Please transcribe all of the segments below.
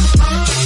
Bye.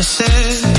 promises.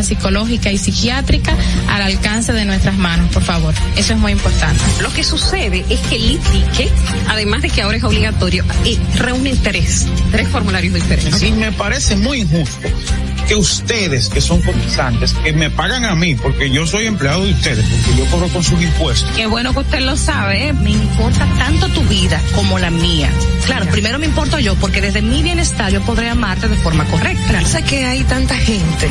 Asistencia psicológica y psiquiátrica al alcance de nuestras manos, por favor. Eso es muy importante. Lo que sucede es que el ITIQUE, además de que ahora es obligatorio, eh, reúne tres, tres formularios diferentes. Sí, me parece muy injusto que ustedes, que son cotizantes, que me pagan a mí, porque yo soy empleado de ustedes, porque yo cobro con sus impuestos. Qué bueno que usted lo sabe, ¿eh? me importa tanto tu vida como la mía. Claro, primero me importo yo, porque desde mi bienestar yo podré amarte de forma correcta. Sé que hay tanta gente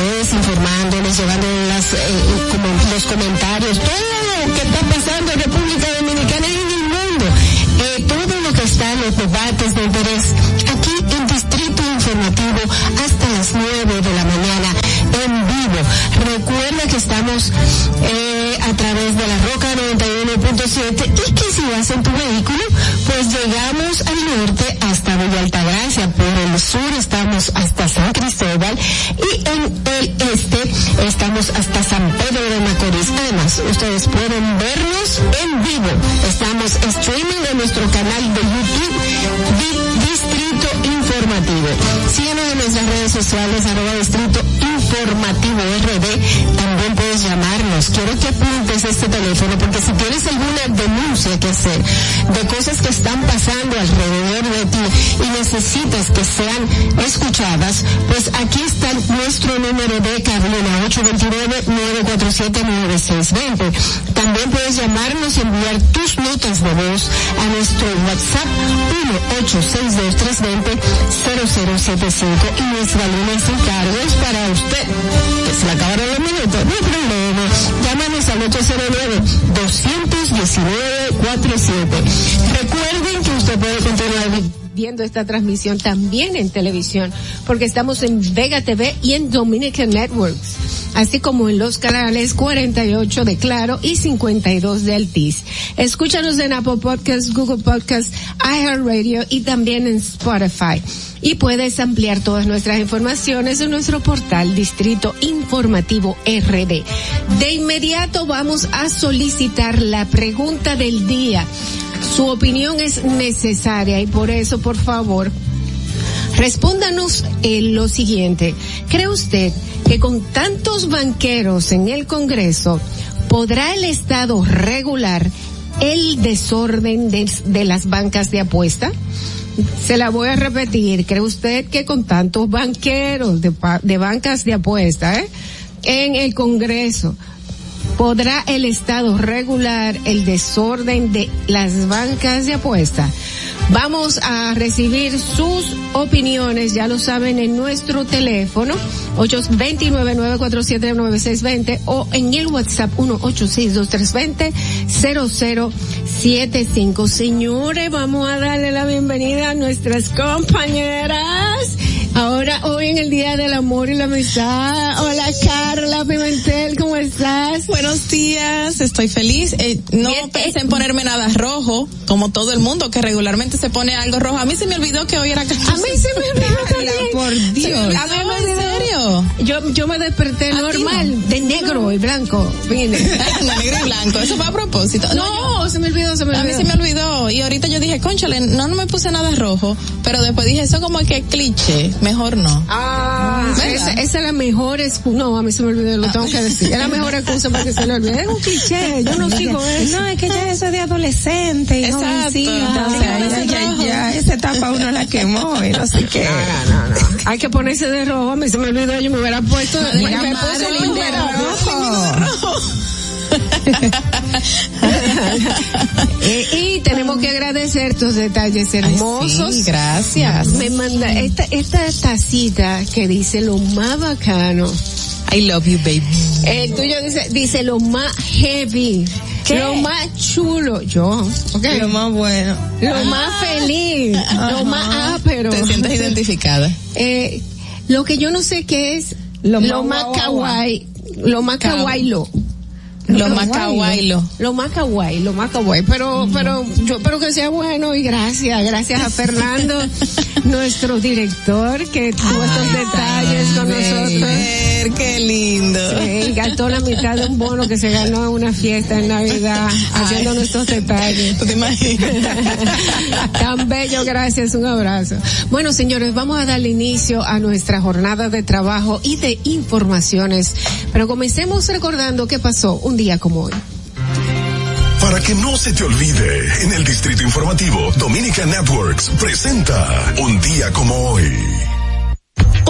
Ustedes, informándoles, llevando las, eh, los comentarios, todo ustedes pueden vernos Informativo. Síguenos en nuestras redes sociales, arroba Distrito Informativo RD. También puedes llamarnos. Quiero que apuntes este teléfono porque si tienes alguna denuncia que hacer de cosas que están pasando alrededor de ti y necesitas que sean escuchadas, pues aquí está nuestro número de cabina 829-947-9620. También puedes llamarnos y enviar tus notas de voz a nuestro WhatsApp 1-862-320-0075 y nuestra línea sin cargos para usted. Que se le acabaron los minutos, no hay problema. Llámanos al 809-219-47. Recuerden que usted puede continuar vi- viendo esta transmisión también en televisión, porque estamos en Vega TV y en Dominican Networks, así como en los canales 48 de Claro y 52 de Altiz. Escúchanos en Apple Podcasts, Google Podcasts, iHeartRadio y también en Spotify. Y puedes ampliar todas nuestras informaciones en nuestro portal Distrito Informativo RD. De inmediato vamos a solicitar la pregunta del día. Su opinión es necesaria y por eso, por favor, respóndanos en lo siguiente. ¿Cree usted que con tantos banqueros en el Congreso podrá el Estado regular el desorden de, las bancas de apuesta? Se la voy a repetir. ¿Cree usted que con tantos banqueros de, de bancas de apuesta eh, en el Congreso podrá el Estado regular el desorden de las bancas de apuesta? Vamos a recibir sus opiniones, ya lo saben, en nuestro teléfono, 829-947-9620 o en el WhatsApp 1-862-320-0075. Señores, vamos a darle la bienvenida a nuestras compañeras. Ahora, hoy en el Día del Amor y la Amistad. Hola Carla Pimentel, ¿cómo estás? Buenos días, estoy feliz. Eh, no pensé en ponerme nada rojo, como todo el mundo que regularmente se pone algo rojo. A mí se me olvidó que hoy era 14. A mí se me olvidó también. por Dios. A mí me No, ¿en olvidó. serio? Yo, yo me desperté normal, de negro y blanco. Vine. No, negro y blanco, eso fue a propósito. No, se me olvidó, se me A mí olvidó. se me olvidó y ahorita yo dije, conchale, no, no me puse nada rojo, pero después dije, eso como que cliché, mejor no. Ah, esa, esa es la mejor excusa. No, a mí se me olvidó, lo tengo que decir. Es la mejor excusa para que se le olvide. Es un cliché, yo no sigo eso. No, es que ya eso es de adolescente y Exacto. jovencita, o sea, ya, ya, rojo. ya, esa etapa uno la quemó y no sé qué. No, no, no. Hay que ponerse de rojo. A mí se me olvidó, yo me hubiera puesto. me, Diga me puse de primero. rojo. Y tenemos que agradecer tus detalles hermosos. sí, gracias. Me manda esta, esta tacita que dice lo más bacano. I love you, baby. El tuyo dice, dice lo más heavy. Lo más chulo. Yo. Lo más bueno. Lo más feliz. Lo más ápero. Te sientes identificada. Eh, lo que yo no sé qué es Lo lo, más kawaii. Lo más Kaw- kawaii lo. Lo más kawaii, lo. Lo más kawaii, lo más kawaii. Pero, pero yo espero que sea bueno y gracias, gracias a Fernando, nuestro director, que tuvo estos detalles con nosotros. Ver, qué lindo. Sí, gastó la mitad de un bono que se ganó en una fiesta en Navidad haciendo nuestros detalles. ¿Tú te imaginas? Tan bello, gracias, un abrazo. Bueno, señores, vamos a darle inicio a nuestra jornada de trabajo y de informaciones, pero comencemos recordando qué pasó un día como hoy. Para que no se te olvide, en el Distrito Informativo, Dominica Networks presenta Un día como hoy.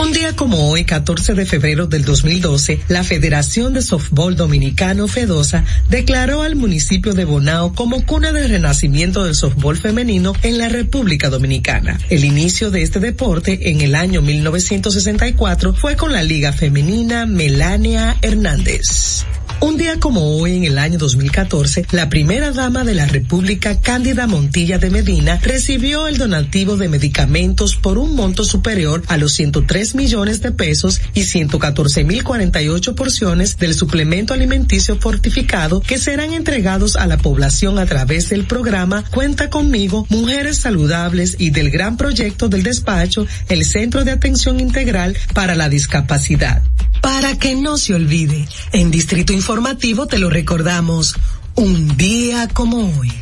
Un día como hoy, 14 de febrero del 2012, la Federación de Softball Dominicano FEDOSA declaró al municipio de Bonao como cuna del renacimiento del softball femenino en la República Dominicana. El inicio de este deporte en el año 1964 fue con la Liga Femenina Melania Hernández. Un día como hoy, en el año 2014, la primera dama de la República, Cándida Montilla de Medina, recibió el donativo de medicamentos por un monto superior a los 103 millones millones de pesos y 114 mil 48 porciones del suplemento alimenticio fortificado que serán entregados a la población a través del programa Cuenta conmigo, Mujeres Saludables y del gran proyecto del despacho, el Centro de Atención Integral para la Discapacidad. Para que no se olvide, en Distrito Informativo te lo recordamos, un día como hoy.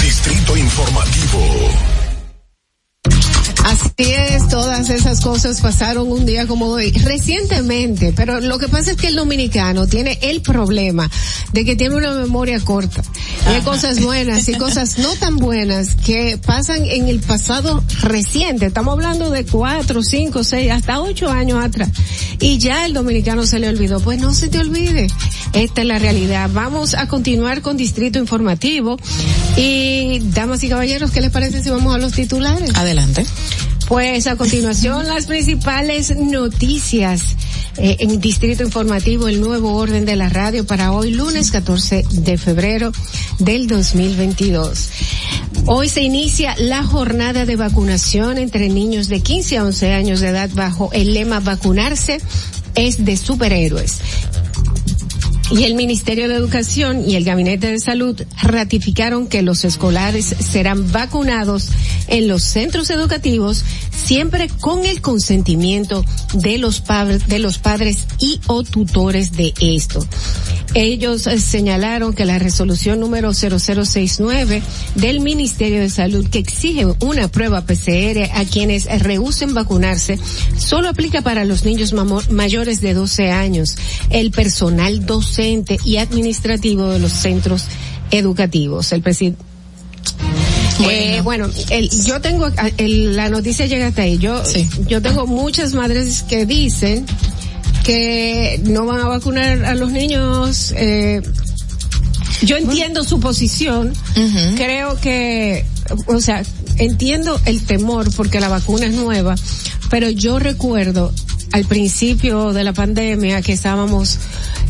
Distrito Informativo. Así es, todas esas cosas pasaron un día como hoy, recientemente, pero lo que pasa es que el dominicano tiene el problema de que tiene una memoria corta. Y hay cosas buenas y cosas no tan buenas que pasan en el pasado reciente. Estamos hablando de cuatro, cinco, seis, hasta ocho años atrás. Y ya el dominicano se le olvidó. Pues no se te olvide. Esta es la realidad. Vamos a continuar con Distrito Informativo. Y, damas y caballeros, ¿qué les parece si vamos a los titulares? Adelante. Pues a continuación las principales noticias eh, en Distrito Informativo, el nuevo orden de la radio para hoy lunes 14 de febrero del 2022. Hoy se inicia la jornada de vacunación entre niños de 15 a 11 años de edad bajo el lema vacunarse es de superhéroes. Y el Ministerio de Educación y el Gabinete de Salud ratificaron que los escolares serán vacunados en los centros educativos siempre con el consentimiento de los de los padres y o tutores de esto. Ellos eh, señalaron que la resolución número 0069 del Ministerio de Salud que exige una prueba PCR a quienes rehúsen vacunarse solo aplica para los niños mayores de 12 años, el personal docente y administrativo de los centros educativos. El presidente eh, bueno, el, yo tengo, el- la noticia llega hasta ahí. Yo, yo tengo muchas madres que dicen que no van a vacunar a los niños. Eh, yo entiendo su posición. Creo que, o sea, entiendo el temor porque la vacuna es nueva, pero yo recuerdo al principio de la pandemia que estábamos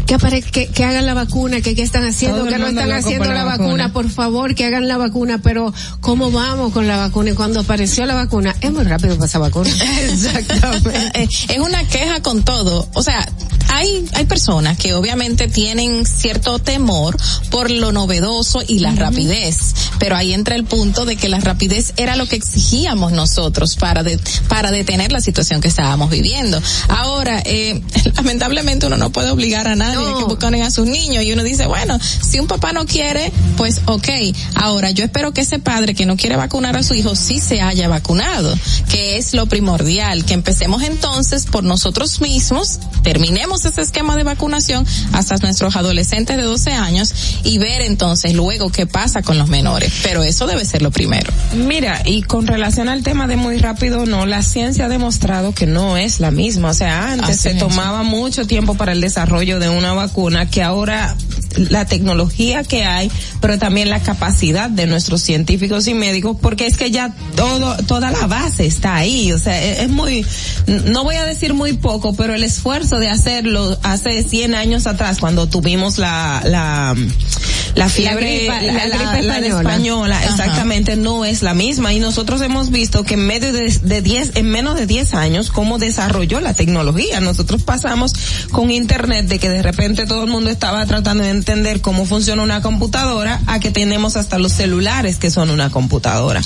que, apare- que, que hagan la vacuna, que qué están haciendo, Todo que no están haciendo la la vacuna. vacuna. por favor, que hagan la vacuna, pero ¿cómo vamos con la vacuna? Y cuando apareció la vacuna, es muy rápido para esa vacuna. Exactamente. es una queja con todo. O sea, hay, hay personas que obviamente tienen cierto temor por lo novedoso y la rapidez. Pero ahí entra el punto de que la rapidez era lo que exigíamos nosotros para de- para detener la situación que estábamos viviendo. Ahora, eh, lamentablemente uno no puede obligar a nadie a que vacunen a sus niños y uno dice, bueno, si un papá no quiere, pues ok. Ahora, yo espero que ese padre que no quiere vacunar a su hijo sí se haya vacunado, que es lo primordial, que empecemos entonces por nosotros mismos, terminemos ese esquema de vacunación hasta nuestros adolescentes de 12 años y ver entonces luego qué pasa con los menores. Pero eso debe ser lo primero. Mira, y con relación al tema de muy rápido, no, la ciencia ha demostrado que no es la misma. O sea, antes Así se tomaba mucho tiempo para el desarrollo de una vacuna que ahora la tecnología que hay, pero también la capacidad de nuestros científicos y médicos, porque es que ya todo, toda la base está ahí. O sea, es, es muy, no voy a decir muy poco, pero el esfuerzo de hacerlo hace 100 años atrás, cuando tuvimos la, la, la fiebre, gripa- la gripe la española. española, exactamente, no es la misma. Y nosotros hemos visto que en medio de, de 10, en menos de 10 años, cómo desarrolló la tecnología. Nosotros pasamos con internet de que de repente todo el mundo estaba tratando de entender cómo funciona una computadora a que tenemos hasta los celulares que son una computadora.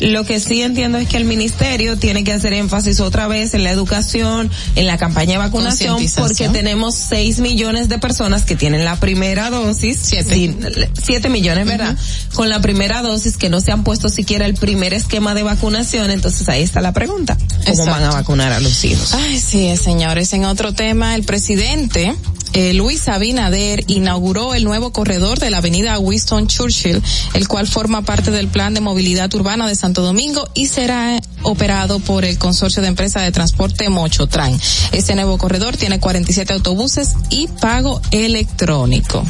Lo que sí entiendo es que el ministerio tiene que hacer énfasis otra vez en la educación, en la campaña de vacunación, porque tenemos 6 millones de personas que tienen la primera dosis. Siete. 7 millones, ¿verdad? Con la primera dosis que no se han puesto siquiera el primer esquema de vacunación, entonces ahí está la pregunta. ¿Cómo Exacto. van a vacunar a los hijos? Ay, sí, señores. En otro tema, el presidente eh, Luis Abinader inauguró el nuevo corredor de la avenida Winston Churchill, el cual forma parte del plan de movilidad urbana de Santo Domingo y será operado por el consorcio de empresas de transporte Mochotran. Este nuevo corredor tiene 47 autobuses y pago electrónico.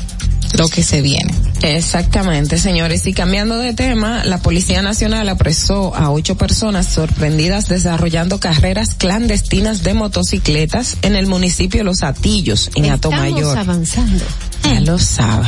Lo que se viene. Exactamente, señores. Y cambiando de tema, la Policía Nacional apresó a ocho personas sorprendidas desarrollando carreras clandestinas de motocicletas en el municipio Los Atillos, en Estamos Atomayor. avanzando. Ya lo sabe.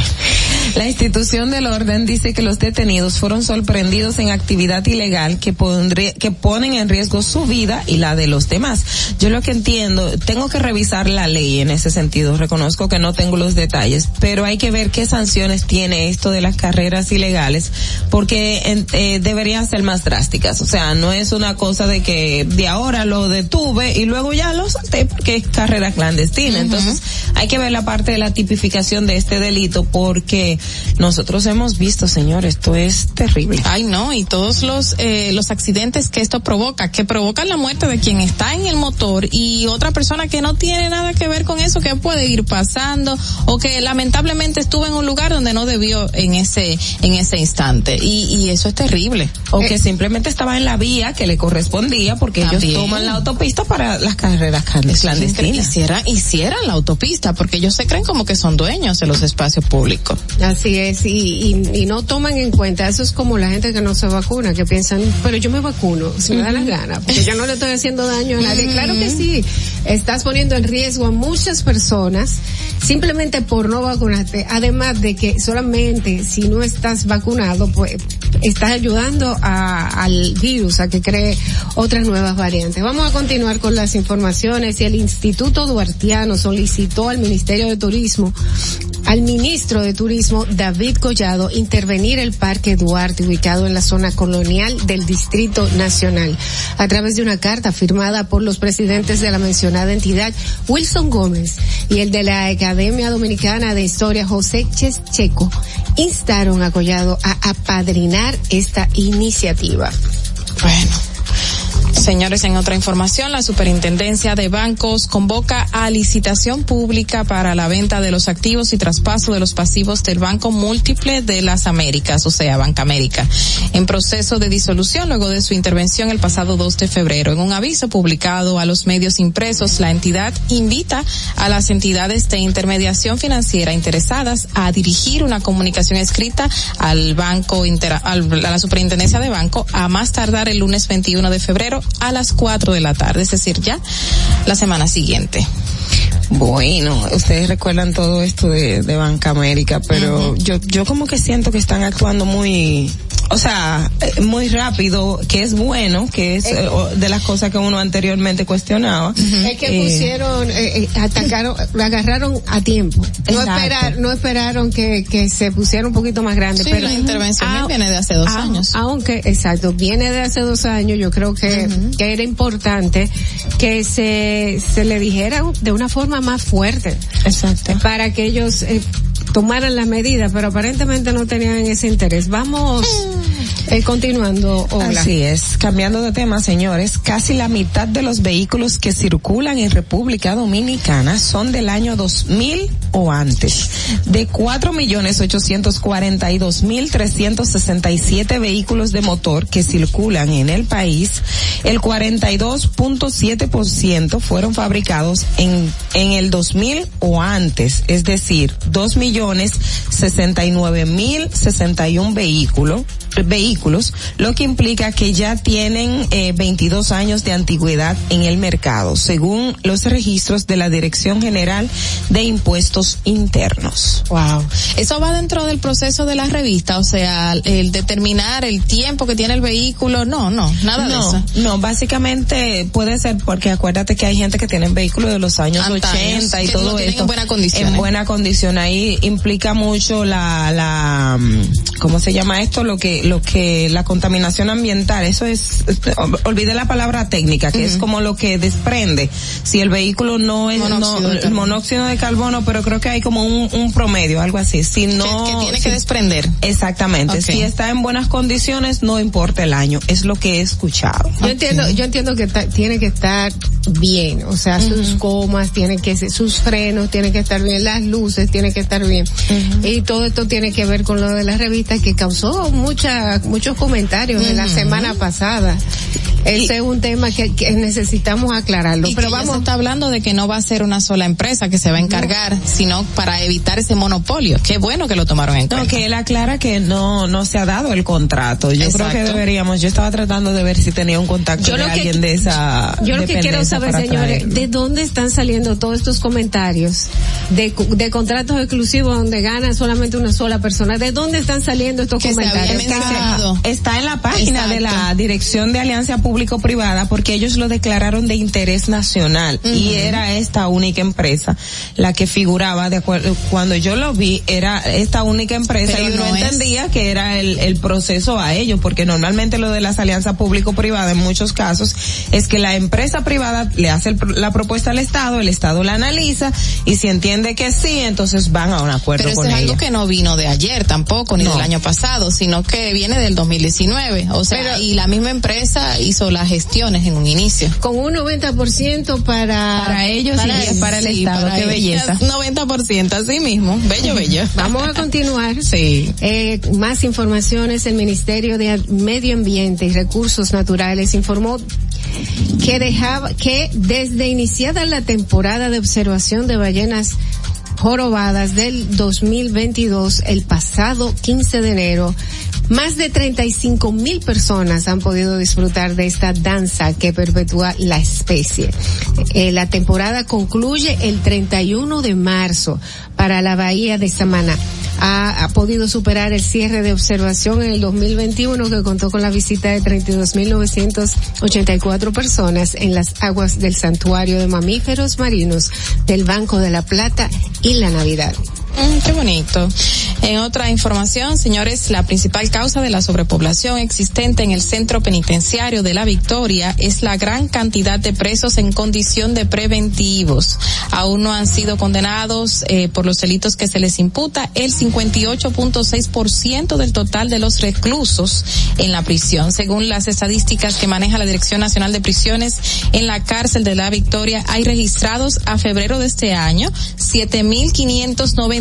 La institución del orden dice que los detenidos fueron sorprendidos en actividad ilegal que, pondría- que ponen en riesgo su vida y la de los demás. Yo lo que entiendo, tengo que revisar la ley en ese sentido. Reconozco que no tengo los detalles, pero hay que ver qué sanciones tiene esto de las carreras ilegales, porque en- eh, deberían ser más drásticas. O sea, no es una cosa de que de ahora lo detuve y luego ya lo solté porque es carrera clandestina. Entonces, hay que ver la parte de la tipificación de este delito porque nosotros hemos visto, señor, esto es terrible. Ay, no, y todos los eh, los accidentes que esto provoca, que provocan la muerte de quien está en el motor y otra persona que no tiene nada que ver con eso, que puede ir pasando o que lamentablemente estuvo en un lugar donde no debió en ese en ese instante y, y eso es terrible. O que simplemente estaba en la vía que le correspondía porque ellos toman la autopista para las carreras clandestinas. Hicieran, hicieran la autopista porque ellos se creen como que son dueños de los espacios públicos. Así es, y, y, y no toman en cuenta, eso es como la gente que no se vacuna, que piensan, pero yo me vacuno, si me da la Ujú. gana, porque yo no le estoy haciendo daño a nadie. Claro que sí, estás poniendo en riesgo a muchas personas simplemente por no vacunarte, además de que solamente si no estás vacunado, pues estás ayudando al virus a que cree otras nuevas variantes. Vamos a continuar con las informaciones y el Instituto Duartiano solicitó al Ministerio de Turismo al ministro de Turismo David Collado intervenir el Parque Duarte ubicado en la zona colonial del Distrito Nacional a través de una carta firmada por los presidentes de la mencionada entidad Wilson Gómez y el de la Academia Dominicana de Historia José Checo instaron a Collado a apadrinar esta iniciativa. Bueno. Señores, en otra información, la Superintendencia de Bancos convoca a licitación pública para la venta de los activos y traspaso de los pasivos del Banco Múltiple de las Américas, o sea, Banca América, en proceso de disolución luego de su intervención el pasado 2 de febrero. En un aviso publicado a los medios impresos, la entidad invita a las entidades de intermediación financiera interesadas a dirigir una comunicación escrita al Banco Intera- al- a la Superintendencia de Banco a más tardar el lunes 21 de febrero a las 4 de la tarde, es decir, ya la semana siguiente. Bueno, ustedes recuerdan todo esto de, de Banca América, pero yo, yo como que siento que están actuando muy, o sea, eh, muy rápido, que es bueno, que es eh, de las cosas que uno anteriormente cuestionaba. Es que Eh, pusieron, eh, atacaron, lo agarraron a tiempo. No, Exacto. esperar, no esperaron que, que se pusiera un poquito más grande. Sí, pero la intervención viene de hace dos años. Aunque, exacto, viene de hace dos años, yo creo que, que era importante que se, se le dijera de una forma más fuerte. Exacto. Para que ellos eh, tomaran las medidas, pero aparentemente no tenían ese interés. Vamos eh, continuando, Ogla. Así es, cambiando de tema, señores, casi la mitad de los vehículos que circulan en República Dominicana son del año 2000 o antes. De 4.842.367 vehículos de motor que circulan en el país, el 42.7% fueron fabricados en, en el 2000 o antes, es decir, 2.069.061 vehículos vehículos, lo que implica que ya tienen eh, 22 años de antigüedad en el mercado, según los registros de la Dirección General de Impuestos Internos. Wow. Eso va dentro del proceso de la revista, o sea, el determinar el tiempo que tiene el vehículo, no, no, nada de no, eso. no, básicamente puede ser porque acuérdate que hay gente que tiene vehículos de los años Antaños, 80 y todo esto en buena condición, En ¿eh? buena condición ahí implica mucho la la mm, ¿cómo se llama esto? Lo que lo que la contaminación ambiental, eso es ol- olvidé la palabra técnica, que es como lo que desprende. Si el vehículo no es Monóxido no, de carbono. monóxido de carbono, pero creo que hay como un, un promedio, algo así. Si no que tiene si- que desprender. Exactamente. Si está en buenas condiciones, no importa el año. Es lo que he escuchado. Yo entiendo, yo entiendo que ta- tiene que estar bien, o sea, sus gomas tienen que ser, sus frenos tienen que estar bien, las luces tienen que estar bien. Y todo esto tiene que ver con lo de la revista que causó mucha, muchos comentarios en la Ujú. semana pasada. Ese es un tema que, que necesitamos aclararlo, Y pero que ya vamos se está hablando de que no va a ser una sola empresa que se va a encargar, sino para evitar ese monopolio. Qué bueno que lo tomaron en No, cuenta. que él aclara que no, no se ha dado el contrato. Yo creo que deberíamos, yo estaba tratando de ver si tenía un contacto Yo de que- alguien de esa yo lo que quiero saber, señores, traerlo. de dónde están saliendo todos estos comentarios de, cu- de contratos exclusivos donde gana solamente una sola persona. ¿De dónde están saliendo estos Que se había Está en la página de la Dirección de Alianza Público-Privada porque ellos lo declararon de interés nacional y era esta única empresa la que figuraba de acuerdo cuando yo lo vi era esta única empresa Pero y uno no es- entendía que era el, el proceso a ello porque normalmente lo de las alianzas público-privadas en muchos casos es que la empresa privada le hace el la propuesta al Estado, el Estado la analiza y si entiende que sí, entonces van a un acuerdo Pero con es ella. algo que no vino de ayer tampoco, ni No. del año pasado, sino que viene del 2019. O sea, y la misma empresa hizo las gestiones en un inicio. Con un 90% para... Para ellos y 10 para el Estado. Qué belleza. 90%, así mismo. Bello, bello. Vamos a continuar. Sí. Eh, más informaciones. El Ministerio de Medio Ambiente y Recursos Naturales informó que dejaba, que desde iniciada la temporada de observación de ballenas jorobadas del 2022, el pasado 15 de enero, más de 35 mil personas han podido disfrutar de esta danza que perpetúa la especie. Eh, la temporada concluye el 31 de marzo para la bahía de Samaná. Ha, ha podido superar el cierre de observación en el 2021 que contó con la visita de 32.984 personas en las aguas del santuario de mamíferos marinos del Banco de la Plata y la Navidad. Mm, qué bonito. En otra información, señores, la principal causa de la sobrepoblación existente en el centro penitenciario de la Victoria es la gran cantidad de presos en condición de preventivos. Aún no han sido condenados eh, por los delitos que se les imputa el 58.6% del total de los reclusos en la prisión. Según las estadísticas que maneja la Dirección Nacional de Prisiones, en la cárcel de la Victoria hay registrados a febrero de este año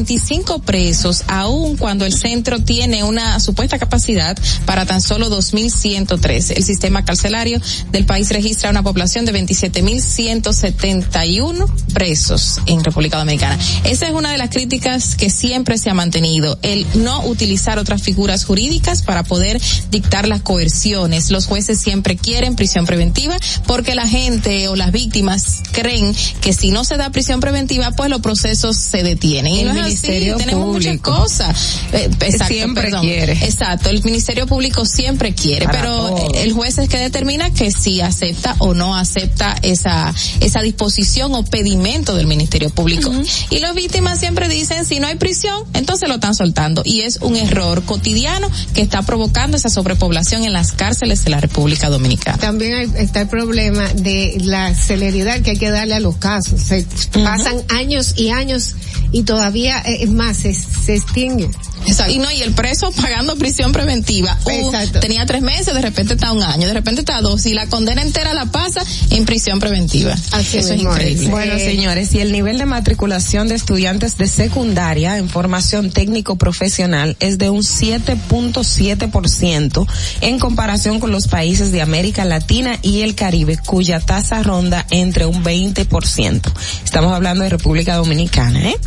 7.595 presos, aun cuando el centro tiene una supuesta capacidad para tan solo 2.103. El sistema carcelario del país registra una población de 27.171 presos en República Dominicana. Esa es una de las críticas que siempre se ha mantenido, el no utilizar otras figuras jurídicas para poder dictar las coerciones. Los jueces siempre quieren prisión preventiva porque la gente o las víctimas creen que si no se da prisión preventiva, pues los procesos se detienen. Y El no es Ministerio tenemos muchas Público. cosas. Eh, exacto, Siempre perdón. quiere. Exacto, el Ministerio Público siempre quiere, Para pero todo. el juez es que determina que si acepta o no acepta esa esa disposición o pedimento del Ministerio Público. Y las víctimas siempre dicen, si no hay prisión, entonces lo están soltando. Y es un error cotidiano que está provocando esa sobrepoblación en las cárceles de la República Dominicana. También hay- está el problema de la celeridad que hay que darle a los casos. Se pasan años y años y todavía, es más, se, se extingue. Exacto. Y no, y el preso pagando prisión preventiva. Uh, tenía tres meses, de repente está un año, de repente está dos, y la condena entera la pasa en prisión preventiva. Eso es increíble. Bueno, señores, y el nivel de matriculación de estudiantes de secundaria en formación técnico profesional es de un 7.7% en comparación con los países de América Latina y el Caribe, cuya tasa ronda entre un 20%. Estamos hablando de República Dominicana, ¿eh?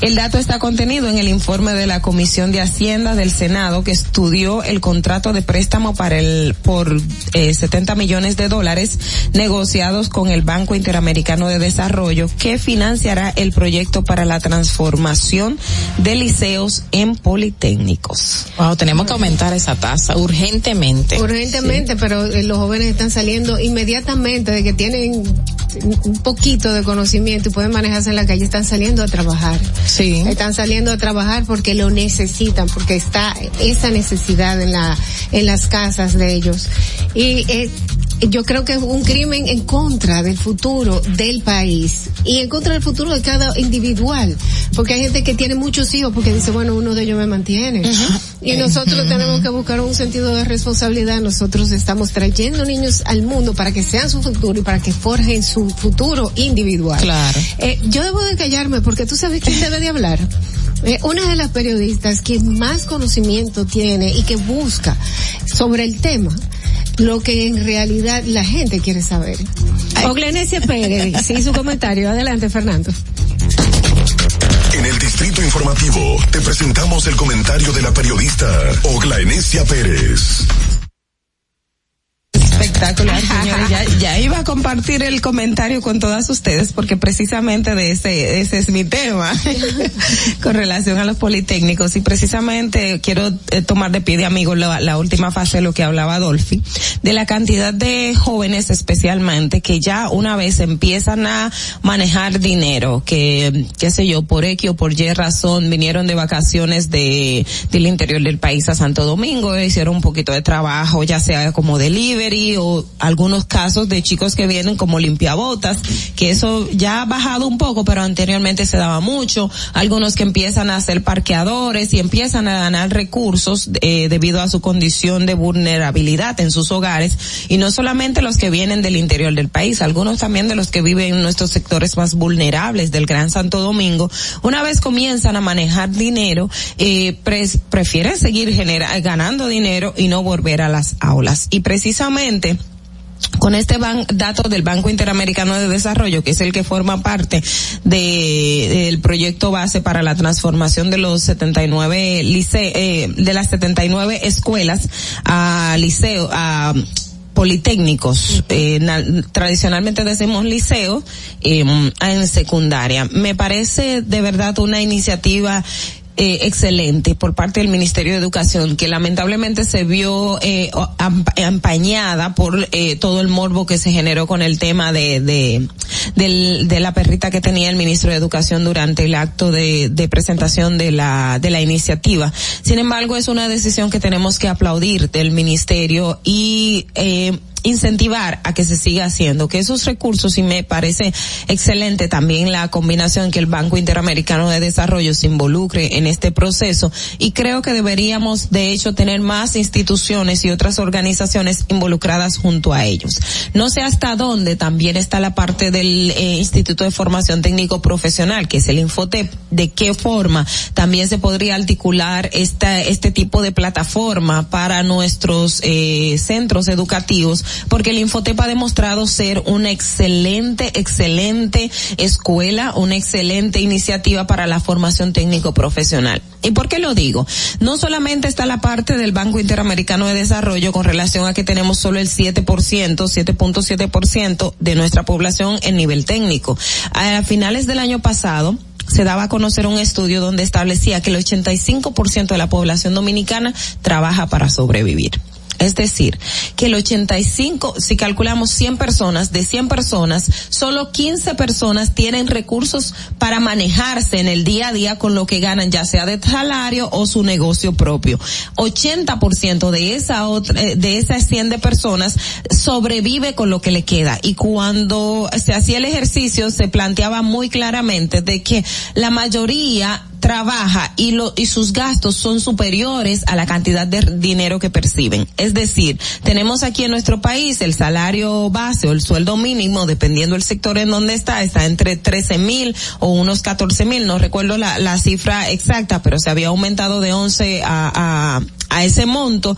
El dato está contenido en el informe de la Comisión de Hacienda del Senado que estudió el contrato de préstamo para el por eh, 70 millones de dólares negociados con el Banco Interamericano de Desarrollo que financiará el proyecto para la transformación de liceos en politécnicos. Wow, tenemos que aumentar esa tasa urgentemente. Urgentemente, pero eh, los jóvenes están saliendo inmediatamente de que tienen un- poquito de conocimiento y pueden manejarse en la calle, están saliendo a trabajar. Sí. Están saliendo a trabajar porque lo necesitan, porque está esa necesidad en la, en las casas de ellos. Y eh, yo creo que es un crimen en contra del futuro del país y en contra del futuro de cada individual, porque hay gente que tiene muchos hijos porque dice, bueno, uno de ellos me mantiene. Y nosotros tenemos que buscar un sentido de responsabilidad. Nosotros estamos trayendo niños al mundo para que sean su futuro y para que forjen su futuro individual. Claro. Eh, yo debo de callarme porque tú sabes quién debe de hablar. Eh, una de las periodistas que más conocimiento tiene y que busca sobre el tema lo que en realidad la gente quiere saber. Oglenesia Pérez, sí, su comentario. Adelante, Fernando. En el Distrito Informativo te presentamos el comentario de la periodista Ogla Enesia Pérez. Espectacular, señores. Ya, ya iba a compartir el comentario con todas ustedes porque precisamente de ese, ese es mi tema con relación a los politécnicos y precisamente quiero eh, tomar de pie de amigo la, la última fase de lo que hablaba Adolfi, de la cantidad de jóvenes especialmente que ya una vez empiezan a manejar dinero, que, qué sé yo, por X o por Y razón vinieron de vacaciones de, del interior del país a Santo Domingo, hicieron un poquito de trabajo, ya sea como delivery o algunos casos de chicos que vienen como limpiabotas, que eso ya ha bajado un poco, pero anteriormente se daba mucho, algunos que empiezan a ser parqueadores y empiezan a ganar recursos eh, debido a su condición de vulnerabilidad en sus hogares. Y no solamente los que vienen del interior del país, algunos también de los que viven en nuestros sectores más vulnerables del Gran Santo Domingo, una vez comienzan a manejar dinero, eh, prefieren seguir genera- ganando dinero y no volver a las aulas. Y precisamente, con este ban- dato del Banco Interamericano de Desarrollo, que es el que forma parte de, del proyecto base para la transformación de los 79 lice, eh, de las 79 escuelas a liceo, a politécnicos, eh, na- tradicionalmente decimos liceo, eh, en secundaria. Me parece de verdad una iniciativa eh, excelente por parte del Ministerio de Educación que lamentablemente se vio eh, empañada por eh, todo el morbo que se generó con el tema de de, del- de la perrita que tenía el ministro de Educación durante el acto de, de presentación de la de la iniciativa. Sin embargo, es una decisión que tenemos que aplaudir del ministerio y eh, incentivar a que se siga haciendo, que esos recursos y me parece excelente también la combinación que el Banco Interamericano de Desarrollo se involucre en este proceso y creo que deberíamos de hecho tener más instituciones y otras organizaciones involucradas junto a ellos. No sé hasta dónde también está la parte del eh, Instituto de Formación Técnico Profesional, que es el Infotep, de qué forma también se podría articular esta, este tipo de plataforma para nuestros eh, centros educativos, porque el Infotep ha demostrado ser una excelente, excelente escuela, una excelente iniciativa para la formación técnico profesional. ¿Y por qué lo digo? No solamente está la parte del Banco Interamericano de Desarrollo con relación a que tenemos solo el 7%, 7.7% de nuestra población en nivel técnico. A finales del año pasado, se daba a conocer un estudio donde establecía que el 85% de la población dominicana trabaja para sobrevivir. Es decir, que el 85, si calculamos 100 personas, de 100 personas, solo 15 personas tienen recursos para manejarse en el día a día con lo que ganan, ya sea de salario o su negocio propio. 80% de esa otra, eh, de esas 100 de personas sobrevive con lo que le queda. Y cuando se hacía el ejercicio se planteaba muy claramente de que la mayoría trabaja y lo, y sus gastos son superiores a la cantidad de dinero que perciben. Es decir, tenemos aquí en nuestro país el salario base o el sueldo mínimo, dependiendo del sector en donde está, está entre 13 mil o unos 14 mil, no recuerdo la, la cifra exacta, pero se había aumentado de 11 a, a, a ese monto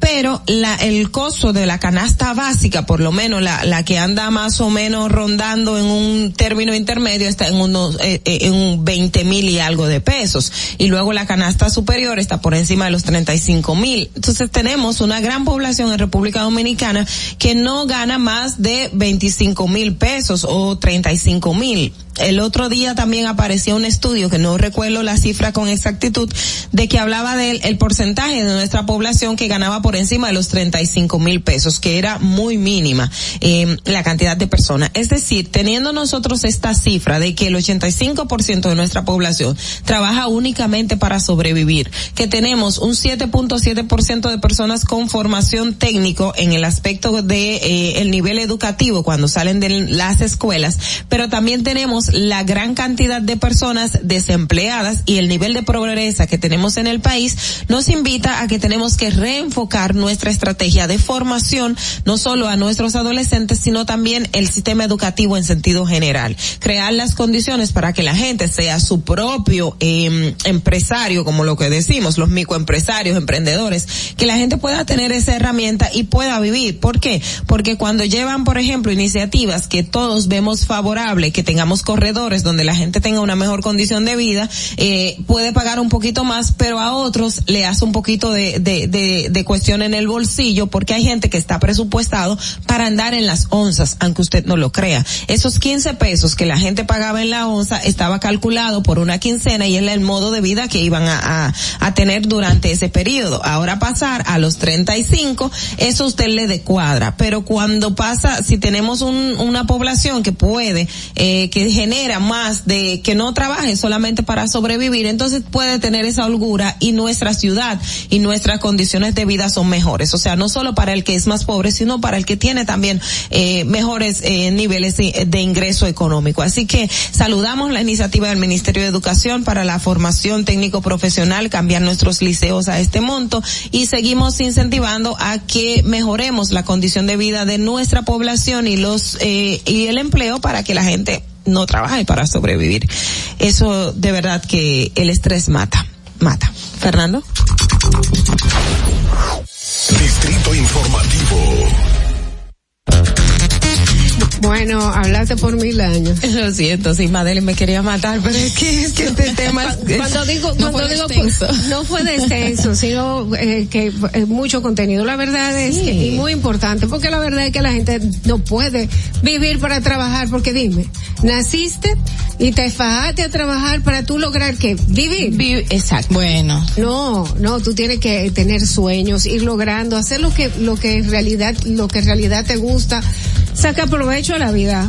pero la, el costo de la canasta básica, por lo menos la, la que anda más o menos rondando en un término intermedio, está en unos, eh, eh, en un 20 mil y algo de pesos. Y luego la canasta superior está por encima de los 35 mil. Entonces tenemos una gran población en República Dominicana que no gana más de 25 mil pesos o 35 mil. El otro día también apareció un estudio que no recuerdo la cifra con exactitud de que hablaba del el porcentaje de nuestra población que ganaba por encima de los 35 mil pesos, que era muy mínima eh, la cantidad de personas. Es decir, teniendo nosotros esta cifra de que el 85% de nuestra población trabaja únicamente para sobrevivir, que tenemos un 7.7% de personas con formación técnico en el aspecto de eh, el nivel educativo cuando salen de las escuelas, pero también tenemos la gran cantidad de personas desempleadas y el nivel de pobreza que tenemos en el país nos invita a que tenemos que reenfocar nuestra estrategia de formación no solo a nuestros adolescentes sino también el sistema educativo en sentido general crear las condiciones para que la gente sea su propio eh, empresario como lo que decimos los microempresarios emprendedores que la gente pueda tener esa herramienta y pueda vivir ¿por qué? porque cuando llevan por ejemplo iniciativas que todos vemos favorable que tengamos corredores donde la gente tenga una mejor condición de vida, eh, puede pagar un poquito más, pero a otros le hace un poquito de, de, de, de cuestión en el bolsillo porque hay gente que está presupuestado para andar en las onzas, aunque usted no lo crea. Esos 15 pesos que la gente pagaba en la onza estaba calculado por una quincena y es el modo de vida que iban a, a, a tener durante ese periodo. Ahora pasar a los 35, eso usted le decuadra, pero cuando pasa, si tenemos un, una población que puede, eh, que genera más de que no trabaje solamente para sobrevivir, entonces puede tener esa holgura y nuestra ciudad y nuestras condiciones de vida son mejores. O sea, no solo para el que es más pobre, sino para el que tiene también eh, mejores eh, niveles de, ingreso económico. Así que saludamos la iniciativa del Ministerio de Educación para la formación técnico profesional, cambiar nuestros liceos a este monto y seguimos incentivando a que mejoremos la condición de vida de nuestra población y los eh, y el empleo para que la gente no trabaje para sobrevivir. Eso de verdad que el estrés mata, mata. Fernando. Distrito Informativo. Bueno, hablaste por mil años. Lo siento, sí, Madeleine me quería matar, pero es que, es que este tema cuando digo no cuando fue digo extenso. no fue de extenso sino eh, que eh, mucho contenido. La verdad es que y muy importante porque la verdad es que la gente no puede vivir para trabajar porque dime naciste y te fajaste a trabajar para tú lograr que vivir. Exacto. Bueno. No no tú tienes que tener sueños ir logrando hacer lo que lo que en realidad lo que en realidad te gusta saca provecho a la vida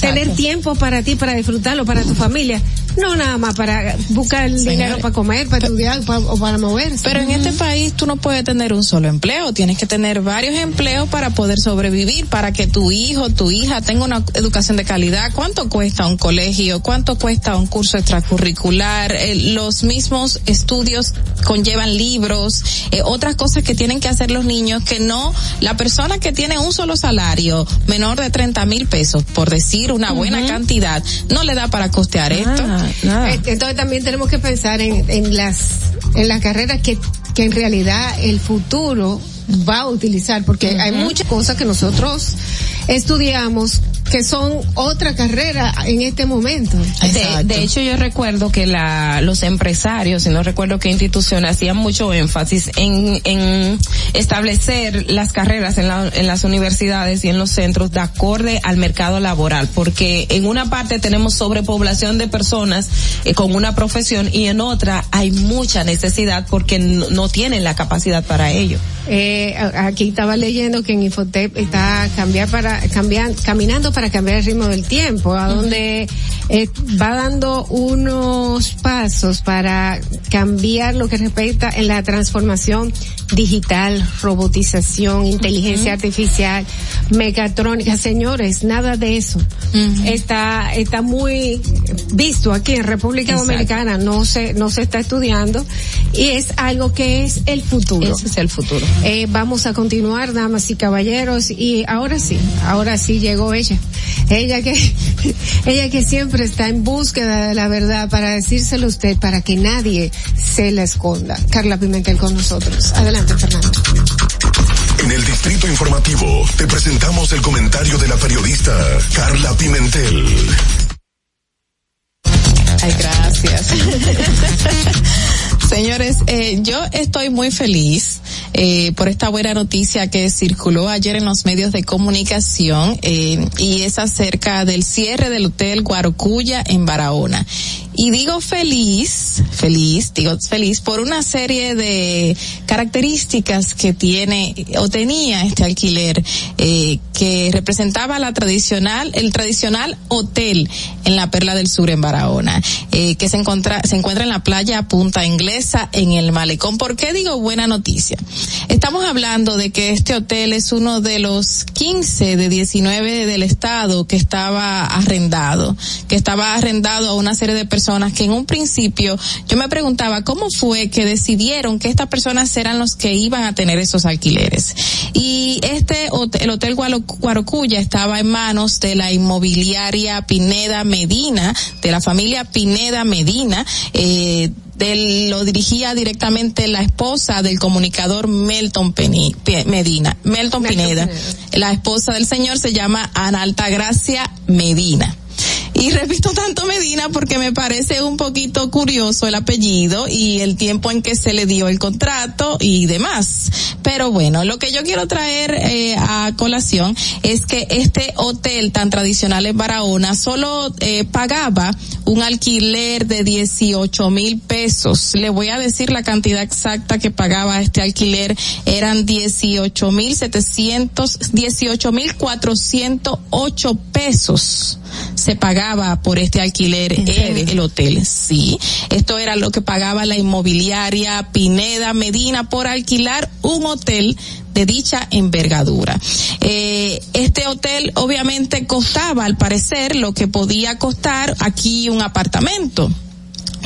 tener tiempo para ti para disfrutarlo para tu familia no nada más para buscar el dinero para comer para estudiar o para moverse Pero en este país tú no puedes tener un solo empleo, tienes que tener varios empleos para poder sobrevivir, para que tu hijo, tu hija tenga una educación de calidad. ¿Cuánto cuesta un colegio? ¿Cuánto cuesta un curso extracurricular? Eh, los mismos estudios conllevan libros, eh, otras cosas que tienen que hacer los niños que no, la persona que tiene un solo salario menor de 30 mil pesos, por decir una buena cantidad, no le da para costear esto. Eh, Entonces también tenemos que pensar en, en las en las carreras que, que en realidad el futuro va a utilizar, porque hay muchas cosas que nosotros estudiamos que son otra carrera en este momento. De, de hecho, yo recuerdo que la, los empresarios, y no recuerdo qué institución, hacían mucho énfasis en, en establecer las carreras en, la- en las universidades y en los centros de acorde al mercado laboral, porque en una parte tenemos sobrepoblación de personas eh, con una profesión y en otra hay mucha necesidad porque no, no tienen la capacidad para ello. Eh, aquí estaba leyendo que en Infotep está cambiar para cambiar, caminando para cambiar el ritmo del tiempo, a donde eh, va dando unos pasos para cambiar lo que respecta en la transformación digital, robotización, inteligencia artificial, mecatrónica. Señores, nada de eso. Está, está muy visto aquí en República Exacto. Dominicana, no se, no se está estudiando y es algo que es el futuro. Ese es el futuro. Eh, vamos a continuar, damas y caballeros, y ahora sí, ahora sí llegó ella. Ella que, ella que siempre está en búsqueda de la verdad para decírselo a usted, para que nadie se la esconda. Carla Pimentel con nosotros. Adelante, Fernando. En el Distrito Informativo te presentamos el comentario de la periodista Carla Pimentel. Ay, gracias. Señores, eh, yo estoy muy feliz eh, por esta buena noticia que circuló ayer en los medios de comunicación eh, y es acerca del cierre del Hotel Guarocuya en Barahona. Y digo feliz, feliz, digo feliz por una serie de características que tiene o tenía este alquiler eh, que representaba la tradicional, el tradicional hotel en la Perla del Sur en Barahona, eh, que se encuentra, se encuentra en la playa Punta Inglesa en el Malecón. ¿Por qué digo buena noticia? Estamos hablando de que este hotel es uno de los 15 de 19 del estado que estaba arrendado, que estaba arrendado a una serie de personas que en un principio yo me preguntaba cómo fue que decidieron que estas personas eran los que iban a tener esos alquileres. Y este hotel, el Hotel Guarocuya estaba en manos de la inmobiliaria Pineda Medina, de la familia Pineda Medina, eh, del- lo dirigía directamente la esposa del comunicador Melton Peni- Pe- Medina, Melton, Pineda. La esposa del señor se llama Ana Altagracia Medina. Y repito tanto Medina porque me parece un poquito curioso el apellido y el tiempo en que se le dio el contrato y demás. Pero bueno, lo que yo quiero traer eh, a colación es que este hotel tan tradicional en Barahona solo eh, pagaba un alquiler de 18 mil pesos. Le voy a decir la cantidad exacta que pagaba este alquiler. Eran 18 mil 700, 18 mil 408 pesos se pagaba por este alquiler en el hotel. Sí, esto era lo que pagaba la inmobiliaria Pineda Medina por alquilar un hotel de dicha envergadura. Eh, este hotel obviamente costaba, al parecer, lo que podía costar aquí un apartamento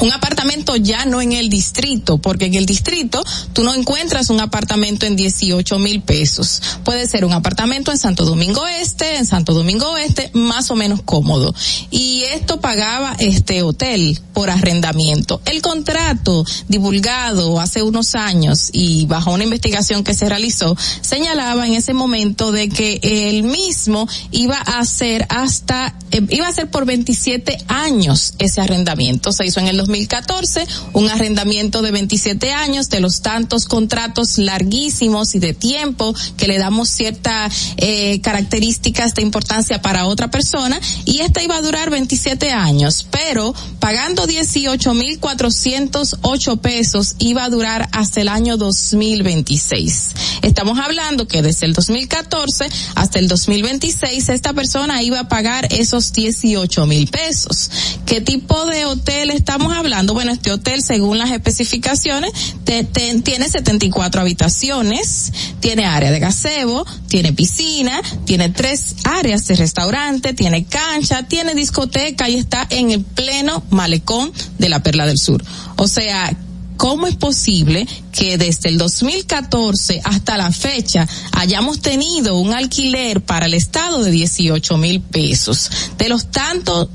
un apartamento ya no en el distrito, porque en el distrito tú no encuentras un apartamento en 18 mil pesos. Puede ser un apartamento en Santo Domingo Este, en Santo Domingo Oeste, más o menos cómodo. Y esto pagaba este hotel por arrendamiento. El contrato divulgado hace unos años y bajo una investigación que se realizó, señalaba en ese momento de que el mismo iba a ser hasta, eh, iba a ser por 27 años ese arrendamiento. Se hizo en el 2014, un arrendamiento de 27 años de los tantos contratos larguísimos y de tiempo que le damos ciertas eh, características de importancia para otra persona y esta iba a durar 27 años, pero pagando 18 mil 408 pesos iba a durar hasta el año 2026. Estamos hablando que desde el 2014 hasta el 2026 esta persona iba a pagar esos 18 mil pesos. ¿Qué tipo de hotel estamos hablando? Bueno, este hotel, según las especificaciones, te- te- tiene 74 habitaciones, tiene área de gazebo, tiene piscina, tiene tres áreas de restaurante, tiene cancha, tiene discoteca y está en el pleno malecón de la Perla del Sur. O sea, ¿Cómo es posible que desde el 2014 hasta la fecha hayamos tenido un alquiler para el Estado de 18 mil pesos? De los tantos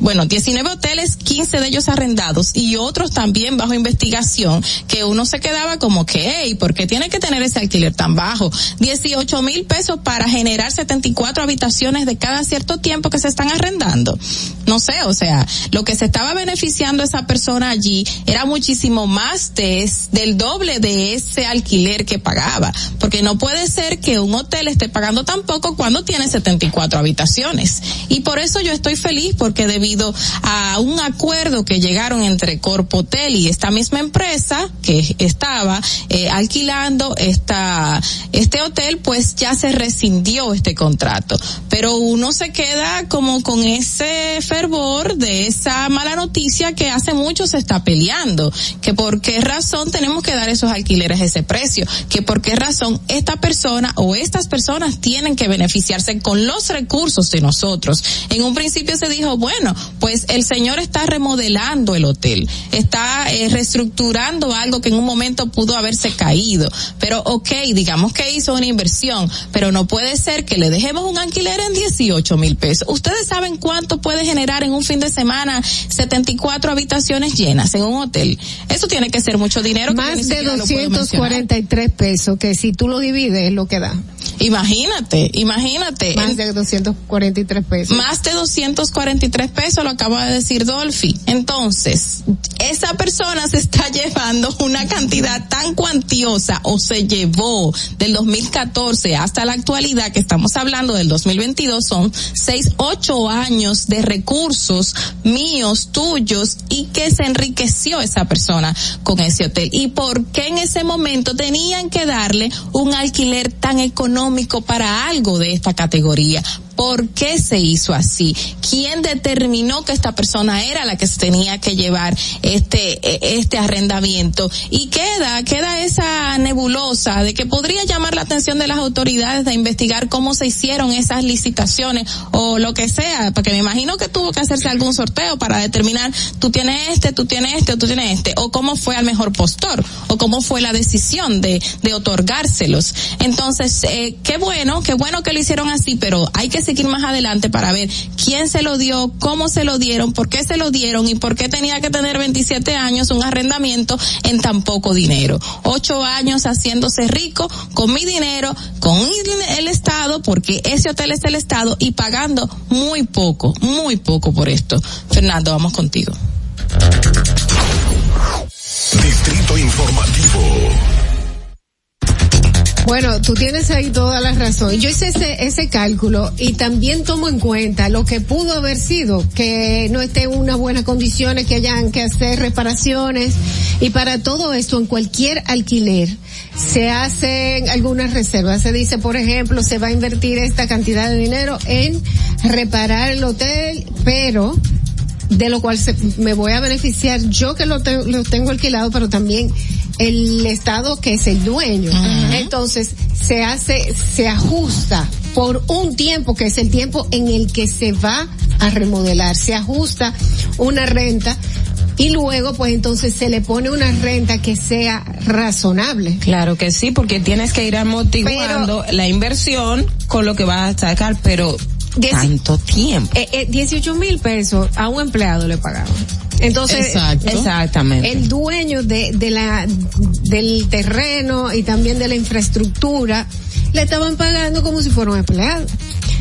bueno, 19 hoteles, 15 de ellos arrendados y otros también bajo investigación que uno se quedaba como que, hey, ¿por qué tiene que tener ese alquiler tan bajo? 18 mil pesos para generar 74 habitaciones de cada cierto tiempo que se están arrendando. No sé, o sea, lo que se estaba beneficiando esa persona allí era muchísimo más de, del doble de ese alquiler que pagaba, porque no puede ser que un hotel esté pagando tan poco cuando tiene 74 habitaciones. Y por eso yo estoy feliz porque debido a un acuerdo que llegaron entre Corpotel y esta misma empresa que estaba eh, alquilando esta este hotel, pues ya se rescindió este contrato. Pero uno se queda como con ese fervor de esa mala noticia que hace mucho se está peleando, que por qué razón tenemos que dar esos alquileres ese precio, que por qué razón esta persona o estas personas tienen que beneficiarse con los recursos de nosotros. En un principio se dijo, bueno, pues el señor está remodelando el hotel, está eh, reestructurando algo que en un momento pudo haberse caído, pero ok, digamos que hizo una inversión, pero no puede ser que le dejemos un alquiler en 18 mil pesos. Ustedes saben cuánto puede generar en un fin de semana 74 habitaciones llenas en un hotel. Eso tiene que ser mucho dinero. Más de siquiera lo puedo mencionar. 243 pesos, que si tú lo divides es lo que da. Imagínate, imagínate. Más de 243 pesos. Más de 243 pesos, lo acaba de decir Dolphy. Entonces, esa persona se está llevando una cantidad tan cuantiosa o se llevó del 2014 hasta la actualidad que estamos hablando del 2022 son seis, ocho años de recursos míos, tuyos y que se enriqueció esa persona con ese hotel. ¿Y por qué en ese momento tenían que darle un alquiler tan económico para algo de esta categoría? ¿Por qué se hizo así? ¿Quién determinó que esta persona era la que se tenía que llevar este eh, este arrendamiento? Y queda queda esa nebulosa de que podría llamar la atención de las autoridades de investigar cómo se hicieron esas licitaciones o lo que sea, porque me imagino que tuvo que hacerse algún sorteo para determinar tú tienes este, tú tienes este, tú tienes este, o cómo fue al mejor postor, o cómo fue la decisión de de otorgárselos. Entonces, eh, qué bueno, qué bueno que lo hicieron así, pero hay que seguir más adelante para ver quién se lo dio, cómo se lo dieron, por qué se lo dieron y por qué tenía que tener 27 años un arrendamiento en tan poco dinero. Ocho años haciéndose rico con mi dinero, con el Estado, porque ese hotel es del Estado y pagando muy poco, muy poco por esto. Fernando, vamos contigo. Distrito Informativo. Bueno, tú tienes ahí toda la razón. Yo hice ese, ese cálculo y también tomo en cuenta lo que pudo haber sido, que no esté en unas buenas condiciones, que hayan que hacer reparaciones y para todo esto en cualquier alquiler se hacen algunas reservas. Se dice, por ejemplo, se va a invertir esta cantidad de dinero en reparar el hotel, pero de lo cual se- me voy a beneficiar yo que lo, te- lo tengo alquilado, pero también el Estado que es el dueño. Entonces, se hace, se ajusta por un tiempo, que es el tiempo en el que se va a remodelar. Se ajusta una renta y luego, pues entonces se le pone una renta que sea razonable. Claro que sí, porque tienes que ir amortiguando la inversión con lo que vas a sacar, pero tanto tiempo. Eh, eh, 18 mil pesos a un empleado le pagaban. Entonces, Exacto. Exactamente. El dueño de, de la, del terreno y también de la infraestructura le estaban pagando como si fuera un empleado.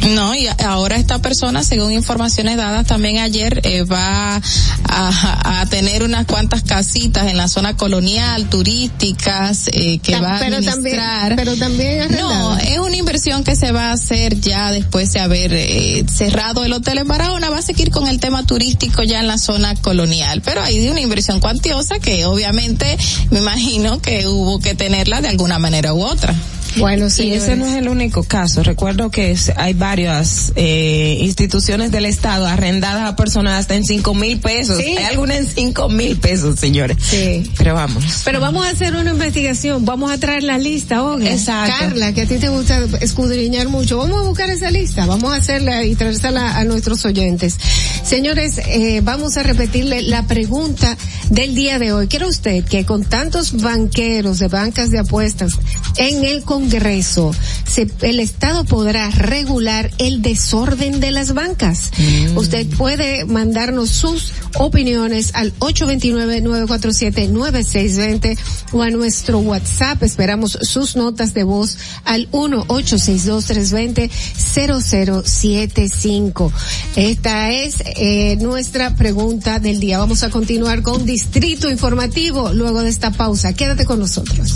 No, y ahora esta persona, según informaciones dadas también ayer, eh, va a, a tener unas cuantas casitas en la zona colonial, turísticas, eh, que va a pero también- administrar. pero también No, es una inversión que se va a hacer ya después de haber eh, cerrado el hotel en Barahona. Va a seguir con el tema turístico ya en la zona colonial, pero hay de una inversión cuantiosa que obviamente me imagino que hubo que tenerla de alguna manera u otra. Bueno, Y ese no es el único caso. Recuerdo que es- hay varias eh, instituciones del Estado arrendadas a personas hasta en cinco mil pesos. Sí. Hay algunas en cinco mil pesos, señores. Sí. Pero vamos. Pero vamos a hacer una investigación, vamos a traer la lista, Olga. Exacto. Carla, que a ti te gusta escudriñar mucho, vamos a buscar esa lista, vamos a hacerla y traérsela a nuestros oyentes. Señores, eh, vamos a repetirle la pregunta del día de hoy. ¿Quiere usted que con tantos banqueros de bancas de apuestas en el Congreso, se- el Estado podrá regular el desorden de las bancas? Usted puede mandarnos sus opiniones al 829-947-9620 o a nuestro WhatsApp. Esperamos sus notas de voz al 1-862-320-0075. Esta es eh, nuestra pregunta del día. Vamos a continuar con Distrito Informativo luego de esta pausa. Quédate con nosotros.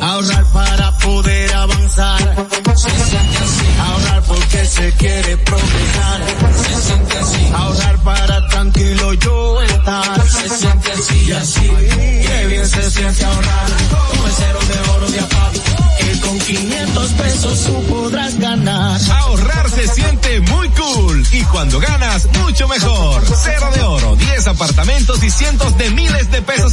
Ahorrar para poder avanzar. Se siente así. Ahorrar porque se quiere progresar. Se siente así. Ahorrar para tranquilo yo estar. Se siente así y así. Qué bien se siente ahorrar. Con el cero de oro de APAP. Que con 500 pesos tú podrás ganar. Ahorrar se siente muy cool y cuando ganas mucho mejor. Cero de oro, 10 apartamentos y cientos de miles de pesos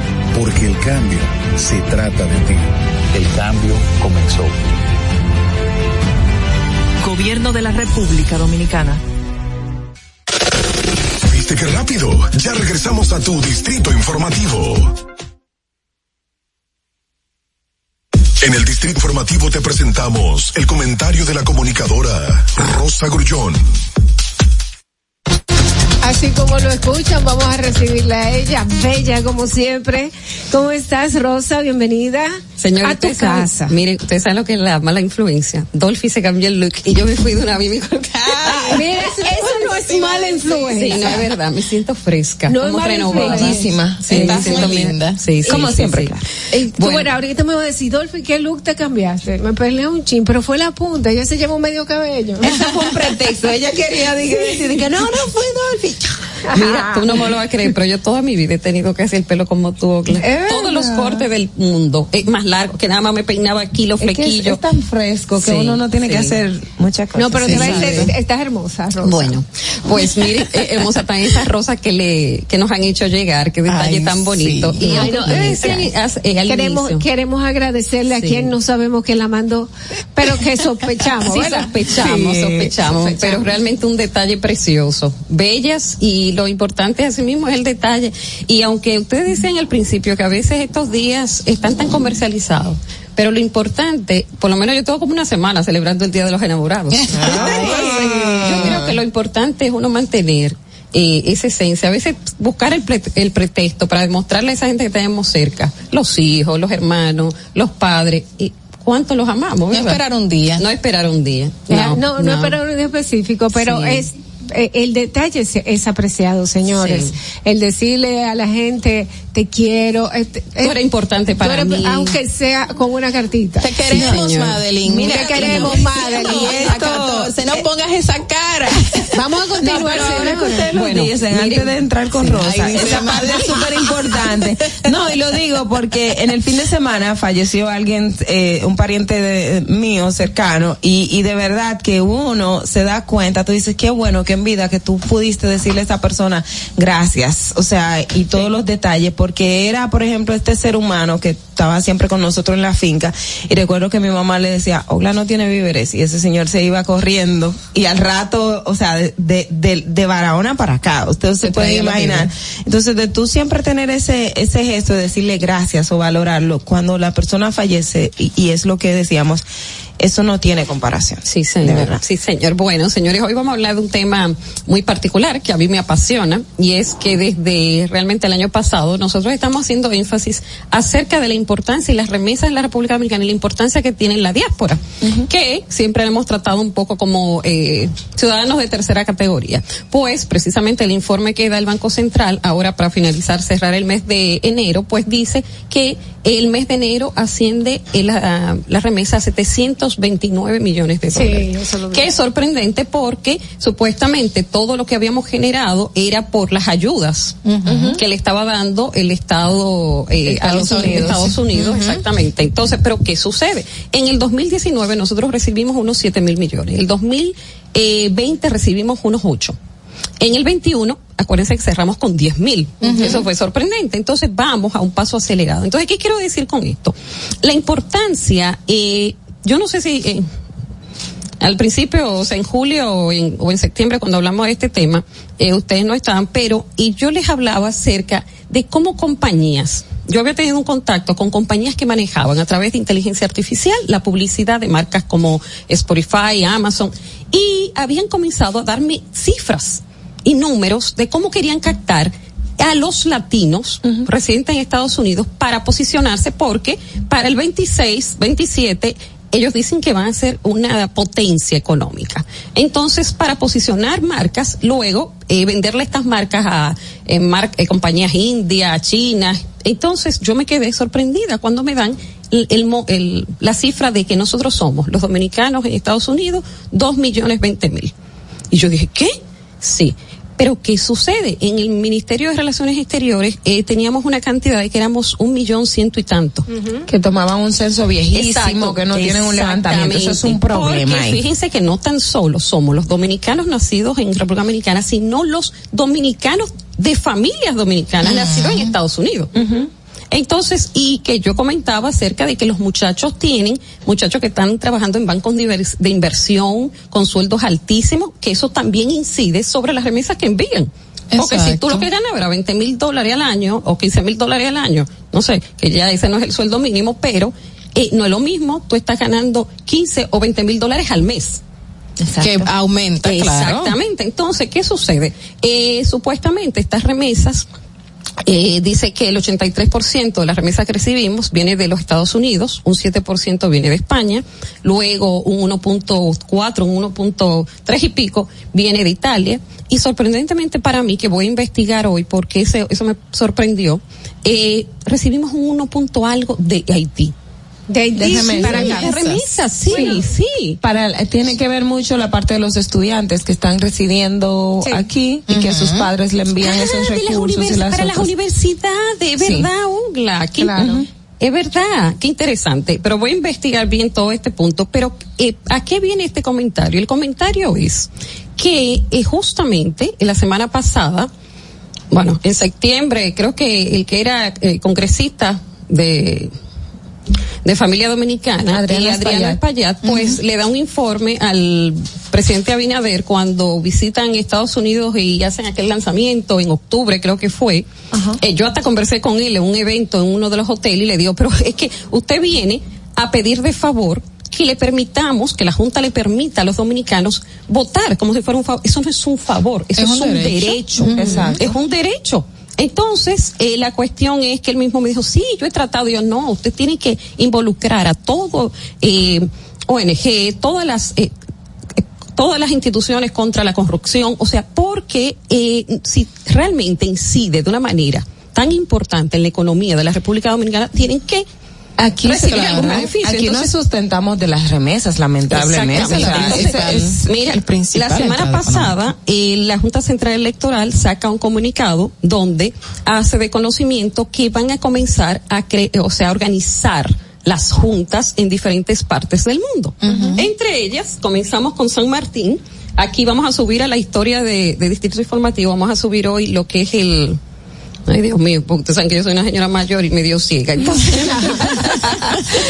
Porque el cambio se trata de ti. El cambio comenzó. Gobierno de la República Dominicana. ¿Viste qué rápido? Ya regresamos a tu Distrito Informativo. En el Distrito Informativo te presentamos el comentario de la comunicadora Rosa Grullón. Así como lo escuchan, vamos a recibirla a ella, bella como siempre. ¿Cómo estás, Rosa? Bienvenida Señor, a tu usted sabe- casa. Mire, usted sabe lo que es la mala influencia. Dolphy se cambió el look y yo me fui de una. Ah, mira, eso no es mala influencia. Sí, no es verdad, me siento fresca. No es como mala renovada. influencia. Sí, Estás me siento linda. Sí, sí, Como sí, siempre, sí. claro. Eh, tú, bueno, ahorita me va a decir, Dolphy, ¿qué look te cambiaste? Me peleé un chin, pero fue la punta, ella se llevó medio cabello. Eso fue un pretexto. Ella quería decir que no, no fue Dolphy. titre. Mira, tú no me lo vas a creer, pero yo toda mi vida he tenido que hacer el pelo como tú. Es Todos los cortes del mundo. Es más largo, que nada más me peinaba aquí los Es que es, flequillos. es tan fresco que Sí, uno no tiene que hacer muchas cosas. No, pero Sí, te va a decir, estás hermosa, Rosa. Bueno, pues mire, eh, hermosa tan esas rosas que le que nos han hecho llegar, qué detalle Ay, tan bonito. Y Ay, no, eh, queremos, inicio, queremos agradecerle a quien no sabemos que la mandó, pero que sospechamos, sospechamos, Sí, sospechamos, pero realmente un detalle precioso. Bellas y lo importante así mismo es el detalle. Y aunque ustedes decían al principio que a veces estos días están tan comercializados, pero lo importante, por lo menos yo tengo como una semana celebrando el Día de los Enamorados. yo creo que lo importante es uno mantener eh, esa esencia, a veces buscar el, pre- el pretexto para demostrarle a esa gente que tenemos cerca, los hijos, los hermanos, los padres, y cuánto los amamos. No ¿verdad? esperar un día. No esperar un día. No, no, no, no. es para un día específico, pero Sí. es eh, el detalle es, es apreciado, señores. Sí. El decirle a la gente te quiero. eh, te- Tú eres importante tú para eres- mí. aunque sea con una cartita. Te queremos, señor. Madeline. Mira, te queremos, Madeline. Y esto, se no pongas esa cara. Vamos a continuar. No, pero ahora que ustedes lo Bueno, dicen, miren. antes de entrar con Sí. Rosa, esa parte es súper importante. No, y lo digo porque en el fin de semana falleció alguien, eh, un pariente de, mío cercano, y, y de verdad que uno se da cuenta, tú dices, qué bueno que en vida que tú pudiste decirle a esa persona gracias, o sea, y todos los detalles, porque era, por ejemplo, este ser humano que estaba siempre con nosotros en la finca, y recuerdo que mi mamá le decía, Ogla no tiene víveres, y ese señor se iba corriendo, y al rato, o sea, de, de, de, de Barahona para acá, ustedes se, Se pueden imaginar. Entonces, de tú siempre tener ese, ese gesto de decirle gracias o valorarlo, cuando la persona fallece, y, y es lo que decíamos, eso no tiene comparación. Sí, De señor. verdad. Sí, señor. Bueno, señores, hoy vamos a hablar de un tema muy particular que a mí me apasiona y es que desde realmente el año pasado nosotros estamos haciendo énfasis acerca de la importancia y las remesas en la República Dominicana y la importancia que tiene la diáspora, que siempre hemos tratado un poco como eh, ciudadanos de tercera categoría. Pues precisamente el informe que da el Banco Central ahora para finalizar, cerrar el mes de enero, pues dice que el mes de enero asciende eh, la, la remesa a 729 millones de Sí, dólares. eso lo vi. que es sorprendente porque supuestamente todo lo que habíamos generado era por las ayudas que le estaba dando el Estado eh, a los Unidos. Estados Unidos, exactamente. Entonces, pero ¿qué sucede? En el 2019 nosotros recibimos unos 7 mil millones. En el 2020 recibimos unos 8. En el 21, acuérdense que cerramos con 10 mil. Eso fue sorprendente. Entonces vamos a un paso acelerado. Entonces, ¿qué quiero decir con esto? La importancia, eh, yo no sé si eh, al principio, o sea, en julio o en, o en septiembre, cuando hablamos de este tema, eh, ustedes no estaban, pero y yo les hablaba acerca de cómo compañías, yo había tenido un contacto con compañías que manejaban a través de inteligencia artificial la publicidad de marcas como Spotify, Amazon, y habían comenzado a darme cifras y números de cómo querían captar a los latinos residentes en Estados Unidos para posicionarse porque para el 26, 27 ellos dicen que van a ser una potencia económica. Entonces, para posicionar marcas, luego eh, venderle estas marcas a eh, mar- eh, compañías indias, chinas. Entonces, yo me quedé sorprendida cuando me dan la cifra de que nosotros somos, los dominicanos en Estados Unidos, dos millones veinte mil. Y yo dije, ¿qué? Sí. Pero ¿qué sucede? En el Ministerio de Relaciones Exteriores eh, teníamos una cantidad de que éramos un millón ciento y tanto. Que tomaban un censo viejísimo, que no tienen un levantamiento. Eso es un problema Porque ahí. fíjense que no tan solo somos los dominicanos nacidos en República Dominicana, sino los dominicanos de familias dominicanas nacidos en Estados Unidos. Entonces, y que yo comentaba acerca de que los muchachos tienen, muchachos que están trabajando en bancos de invers- de inversión con sueldos altísimos, que eso también incide sobre las remesas que envían. Porque si tú lo que ganas era 20 mil dólares al año o 15 mil dólares al año, no sé, que ya ese no es el sueldo mínimo, pero eh, no es lo mismo, tú estás ganando 15 o 20 mil dólares al mes. Que aumenta, claro. Exactamente. Entonces, ¿qué sucede? Eh, supuestamente estas remesas, eh, dice que el 83% de las remesas que recibimos viene de los Estados Unidos, un 7% viene de España, luego un 1.4, un 1.3 y pico viene de Italia, y sorprendentemente para mí, que voy a investigar hoy porque ese- eso me sorprendió, eh, recibimos un 1 punto algo de Haití. De Déjame para. De remesas, sí, Bueno, sí. Para, eh, tiene que ver mucho la parte de los estudiantes que están residiendo aquí y que sus padres le envían Ah, esos de las recursos y las para las otras- universidades, Sí. ¿verdad, Ungla? Qué- Claro. Ujú. Es verdad, qué interesante, pero voy a investigar bien todo este punto. Pero, eh, ¿a qué viene este comentario? El comentario es que eh, justamente en la semana pasada, bueno, en septiembre, creo que el que era eh, congresista de de familia dominicana, Adriana y Adriana Espaillat. Espaillat, pues le da un informe al presidente Abinader cuando visitan Estados Unidos y hacen aquel lanzamiento en octubre, creo que fue. Eh, yo hasta conversé con él en un evento en uno de los hoteles y le digo, pero es que usted viene a pedir de favor que le permitamos, que la Junta le permita a los dominicanos votar como si fuera un favor. Eso no es un favor, eso es, un, derecho. Exacto. Es un derecho. Entonces, eh, la cuestión es que él mismo me dijo, sí, yo he tratado, y yo no, usted tiene que involucrar a todo, eh, ONG, todas las, eh, eh, todas las instituciones contra la corrupción, o sea, porque eh, si realmente incide de una manera tan importante en la economía de la República Dominicana, tienen que Aquí, recibir claro, algún beneficio. aquí Entonces, nos sustentamos de las remesas, lamentablemente. O sea, Exactamente. ese Entonces, es mira, la semana pasada eh, la Junta Central Electoral saca un comunicado donde hace de conocimiento que van a comenzar a cre o sea, a organizar las juntas en diferentes partes del mundo. Entre ellas, comenzamos con San Martín. Aquí vamos a subir a la historia de, de Distrito Informativo, vamos a subir hoy lo que es el, Ay, Dios mío, porque ustedes saben que yo soy una señora mayor y medio ciega. Entonces,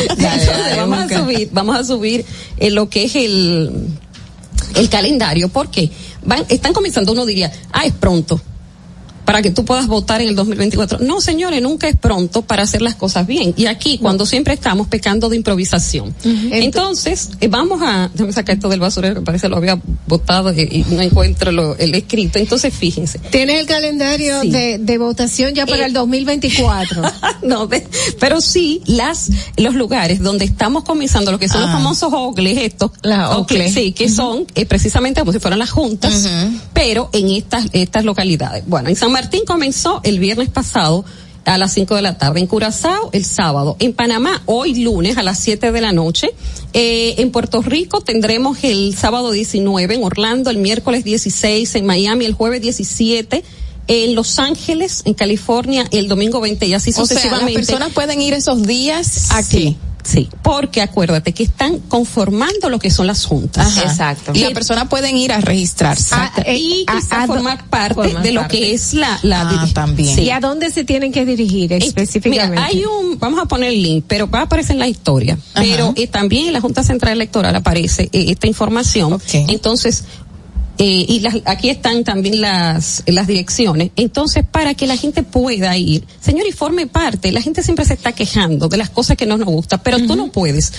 Entonces, vamos a subir, vamos a subir eh, lo que es el, el calendario, porque van, están comenzando, uno diría, ah, es pronto. Para que tú puedas votar en el 2024. No, señores, nunca es pronto para hacer las cosas bien. Y aquí, cuando siempre estamos pecando de improvisación. Entonces, eh, vamos a, déjame sacar esto del basurero que parece lo había votado y, y no encuentro lo- el escrito. Entonces, fíjense. Tienes el calendario Sí. de, de votación ya para Eh, el 2024. no, de- pero sí las los lugares donde estamos comenzando lo que son los Ah. famosos ogles estos La ogles, sí que son eh, precisamente como si fueran las juntas pero en estas estas localidades bueno en San Martín comenzó el viernes pasado a las 5 de la tarde, en Curazao el sábado, en Panamá hoy lunes a las 7 de la noche, eh, en Puerto Rico tendremos el sábado 19, en Orlando el miércoles 16, en Miami el jueves 17, en Los Ángeles, en California, el domingo 20 y así O sea, las sucesivamente. personas pueden ir esos días aquí. Sí, porque acuérdate que están conformando lo que son las juntas. Ajá. Y la persona pueden ir a registrarse. y quizá formar parte formar de lo parte. que es la, la Ah, también. Sí. ¿Y a dónde se tienen que dirigir Eh, específicamente? Mira, hay un, vamos a poner el link, pero va a aparecer en la historia. Ajá. Pero eh, también en la Junta Central Electoral aparece eh, esta información. Entonces, eh, y las, aquí están también las, las direcciones. Entonces, para que la gente pueda ir, señor, y forme parte, la gente siempre se está quejando de las cosas que no nos gustan, pero tú no puedes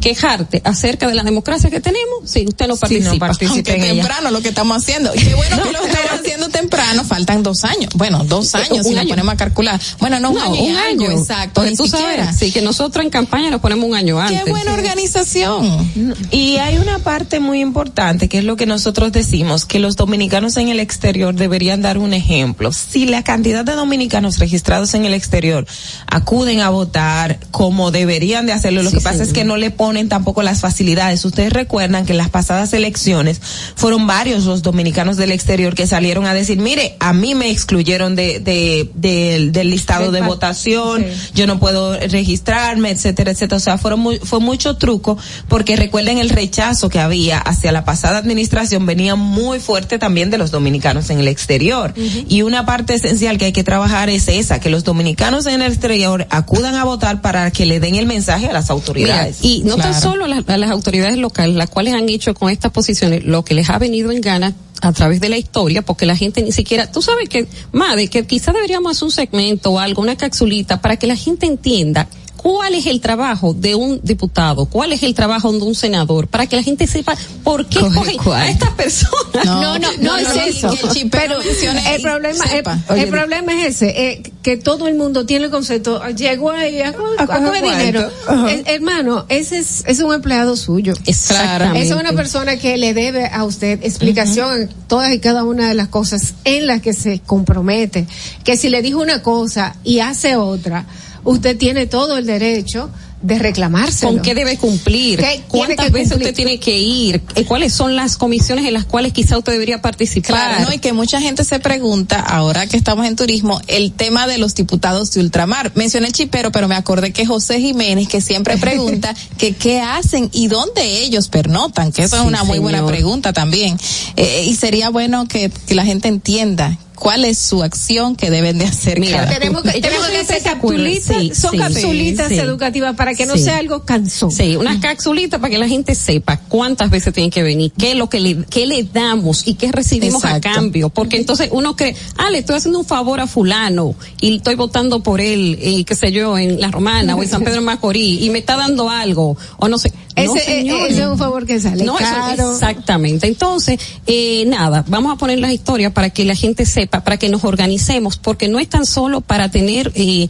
quejarte acerca de la democracia que tenemos si usted no participa. Aunque temprano lo que estamos haciendo. Y qué bueno que lo estamos haciendo temprano. Faltan dos años. Bueno, dos años Un si año. nos ponemos a calcular. Bueno, no, un año. Exacto. Porque Ni tú siquiera. sabes, sí, que nosotros en campaña nos ponemos un año antes. Qué buena organización. Y hay una parte muy importante que es lo que nosotros decimos, que los dominicanos en el exterior deberían dar un ejemplo. Si la cantidad de dominicanos registrados en el exterior acuden a votar como deberían de hacerlo, lo que pasa es que no le ponen tampoco las facilidades. Ustedes recuerdan que en las pasadas elecciones fueron varios los dominicanos del exterior que salieron a decir, mire, a mí me excluyeron de, de- del- del listado de pa- votación, sí. yo no puedo registrarme, etcétera, etcétera. O sea, fueron muy- fue mucho truco porque recuerden el rechazo que había hacia la pasada administración venía muy fuerte también de los dominicanos en el exterior. Y una parte esencial que hay que trabajar es esa, que los dominicanos en el exterior acudan a votar para que le den el mensaje a las autoridades. Mira, y no tan solo las, a las autoridades locales, las cuales han hecho con estas posiciones lo que les ha venido en gana a través de la historia, porque la gente ni siquiera, tú sabes que, madre, que quizá deberíamos hacer un segmento o algo, una capsulita, para que la gente entienda cuál es el trabajo de un diputado, cuál es el trabajo de un senador, para que la gente sepa por qué Coge cogen a estas personas. No, no, no, no, es no, eso. que el chipero Pero el problema, el, sepa. el Oye, problema es ese, eh, que todo el mundo tiene el concepto, ah, llegó ahí a, co- a cuarto. dinero. Eh, hermano, ese es, es un empleado suyo. Exactamente. Esa es una persona que le debe a usted explicación en todas y cada una de las cosas en las que se compromete. Que si le dijo una cosa y hace otra, usted tiene todo el derecho de reclamárselo. ¿Con qué debe cumplir? ¿Qué tiene ¿Cuántas veces cumplir? usted tiene que ir? ¿Cuáles son las comisiones en las cuales quizá usted debería participar? Claro, ¿no? Y que mucha gente se pregunta, ahora que estamos en turismo, el tema de los diputados de ultramar. Mencioné el chipero, pero me acordé que José Jiménez, que siempre pregunta que qué hacen y dónde ellos pernotan, que eso es una muy buena pregunta también. Eh, y sería bueno que, que la gente entienda cuál es su acción que deben de hacer. Mira, cada tenemos que, tenemos hacer capsulitas, Sí, son sí, capsulitas sí, educativas para que no sea algo cansón. Sí, una capsulita para que la gente sepa cuántas veces tienen que venir, qué es lo que le, qué le damos y qué recibimos Exacto. a cambio. Porque entonces uno cree, ah, le estoy haciendo un favor a fulano y estoy votando por él, eh, qué sé yo, en La Romana o en San Pedro Macorís y me está dando algo o no sé. Ese, no, eh, señor. ese es un favor que sale No, eso- caro. exactamente. Entonces, eh, nada, vamos a poner las historias para que la gente sepa, para que nos organicemos, porque no es tan solo para tener eh,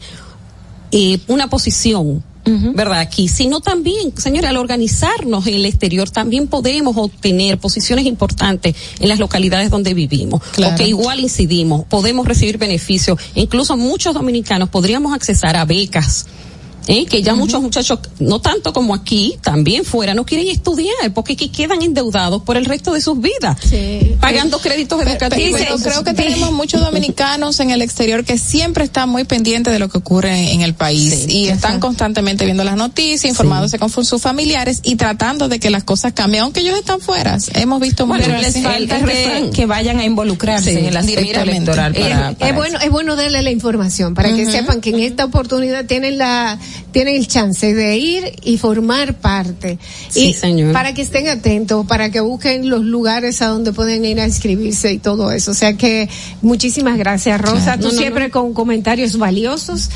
eh, una posición. ¿Verdad? Aquí, sino también, señora, al organizarnos en el exterior también podemos obtener posiciones importantes en las localidades donde vivimos, Claro. o que igual incidimos, podemos recibir beneficios, incluso muchos dominicanos podríamos accesar a becas, ¿eh? que ya muchos muchachos, no tanto como aquí, también fuera, no quieren estudiar porque que quedan endeudados por el resto de sus vidas, pagando créditos educativos. Pero creo que tenemos muchos dominicanos en el exterior que siempre están muy pendientes de lo que ocurre en el país y están constantemente viendo las noticias, informándose con sus familiares y tratando de que las cosas cambien, aunque ellos están fuera. Hemos visto Bueno, mucho les falta que, que vayan a involucrarse Sí, en el aspecto electoral Es- para, es, bueno, es bueno darle la información para que sepan que en esta oportunidad tienen la, tienen el chance de ir y formar parte. Sí, y señor. Para que estén atentos, para que busquen los lugares a donde pueden ir a inscribirse y todo eso. O sea que muchísimas gracias, Rosa. Claro. Tú No, no, siempre con comentarios valiosos,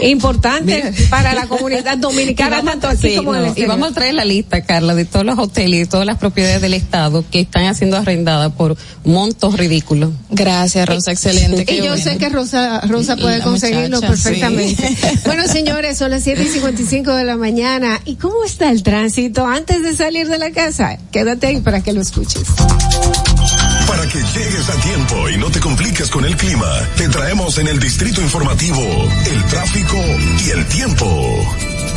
importantes para la comunidad dominicana, tanto aquí sí, como en el y vamos a traer la lista, Carla, de todos los hoteles y de todas las propiedades del Estado que están siendo arrendadas por montos ridículos. Gracias, Rosa, excelente. Y yo bueno. sé que Rosa, Rosa puede conseguirlo muchacha, perfectamente. sí. Bueno, señores, son las 7 y 55 de la mañana. ¿Y cómo está el tránsito antes de salir de la casa? Quédate ahí para que lo escuches. Para que llegues a tiempo y no te compliques con el clima, te traemos en el distrito informativo el tráfico y el tiempo.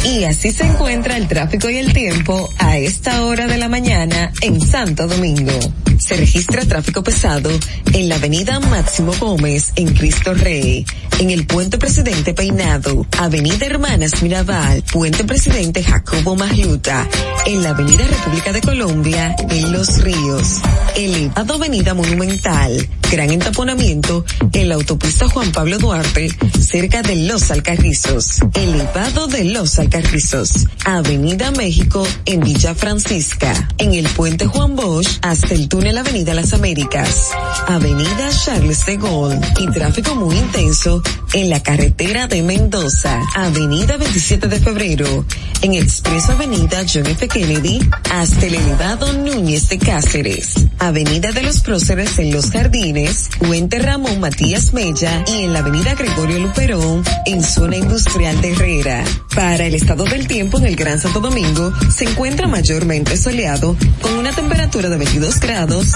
Y así se encuentra el tráfico y el tiempo a esta hora de la mañana en Santo Domingo. Se registra tráfico pesado en la avenida Máximo Gómez en Cristo Rey, en el puente Presidente Peinado, avenida Hermanas Mirabal, puente Presidente Jacobo Magluta, en la avenida República de Colombia, en Los Ríos, elevado avenida Monumental, gran entaponamiento en la autopista Juan Pablo Duarte, cerca de Los Alcarrizos, elevado de Los Alcarrizos, avenida México en Villa Francisca, en el puente Juan Bosch hasta el túnel Avenida Las Américas, avenida Charles de Gaulle. Y tráfico muy intenso en la carretera de Mendoza, avenida 27 de febrero, en expreso avenida John F. Kennedy hasta el elevado Núñez de Cáceres, avenida de los Próceres en Los Jardines, puente Ramón Matías Mella y en la avenida Gregorio Luperón en zona industrial de Herrera. Para el estado del tiempo en el Gran Santo Domingo se encuentra mayormente soleado con una temperatura de 22 grados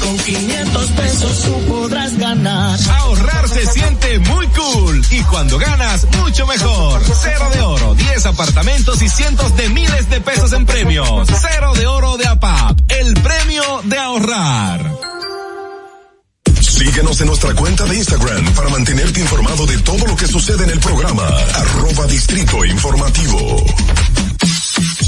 Con 500 pesos tú podrás ganar. Ahorrar se siente muy cool y cuando ganas mucho mejor. Cero de oro, 10 apartamentos y cientos de miles de pesos en premios. Cero de oro de APAP, el premio de ahorrar. Síguenos en nuestra cuenta de Instagram para mantenerte informado de todo lo que sucede en el programa. Arroba Distrito Informativo.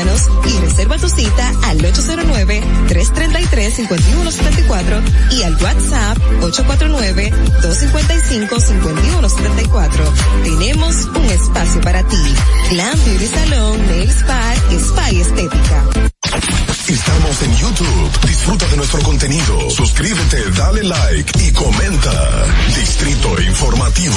Y reserva tu cita al 809-333-5174 y al WhatsApp 849-255-5174. Tenemos un espacio para ti. Glam Beauty Salon, Nail Spa, Spa y Estética. Estamos en YouTube. Disfruta de nuestro contenido. Suscríbete, dale like y comenta. Distrito Informativo.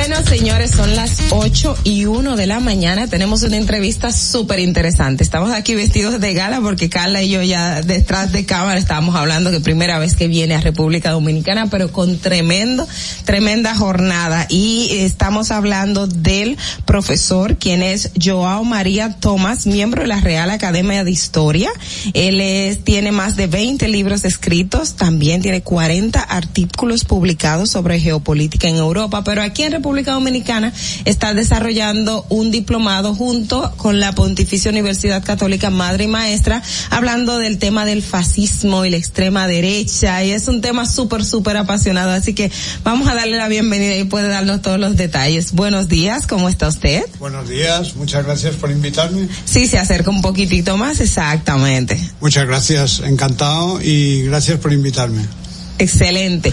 Bueno, señores, son las 8 y 1 de la mañana. Tenemos una entrevista súper interesante. Estamos aquí vestidos de gala porque Carla y yo ya detrás de cámara estábamos hablando que primera vez que viene a República Dominicana, pero con tremendo, tremenda jornada. Y estamos hablando del profesor, quien es Joao María Tomás, miembro de la Real Academia de Historia. Él es, tiene más de 20 libros escritos, también tiene 40 artículos publicados sobre geopolítica en Europa, pero aquí en República Dominicana está desarrollando un diplomado junto con la Pontificia Universidad Católica Madre y Maestra, hablando del tema del fascismo y la extrema derecha, y es un tema súper, súper apasionado, así que vamos a darle la bienvenida y puede darnos todos los detalles. Buenos días, ¿cómo está usted? Buenos días, muchas gracias por invitarme. Sí, se acerca un poquitito más, exactamente. Muchas gracias, encantado y gracias por invitarme. Excelente.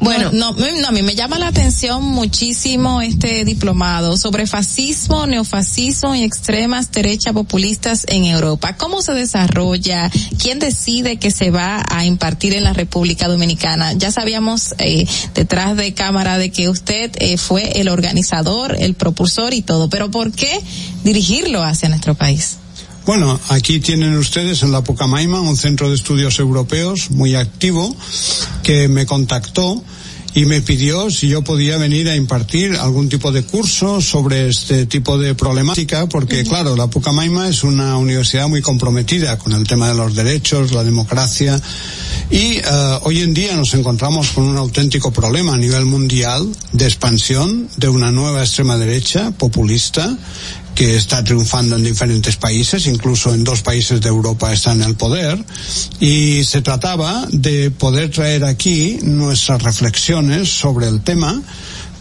Bueno, no, no, no, a mí me llama la atención muchísimo este diplomado sobre fascismo, neofascismo y extremas derechas populistas en Europa. ¿Cómo se desarrolla? ¿Quién decide que se va a impartir en la República Dominicana? Ya sabíamos eh, detrás de cámara de que usted eh, fue el organizador, el propulsor y todo, pero ¿por qué dirigirlo hacia nuestro país? Bueno, aquí tienen ustedes en la Pucamaima un centro de estudios europeos muy activo que me contactó y me pidió si yo podía venir a impartir algún tipo de curso sobre este tipo de problemática, porque claro, la Pucamaima es una universidad muy comprometida con el tema de los derechos, la democracia, y uh, hoy en día nos encontramos con un auténtico problema a nivel mundial de expansión de una nueva extrema derecha populista que está triunfando en diferentes países, incluso en dos países de Europa está en el poder, y se trataba de poder traer aquí nuestras reflexiones sobre el tema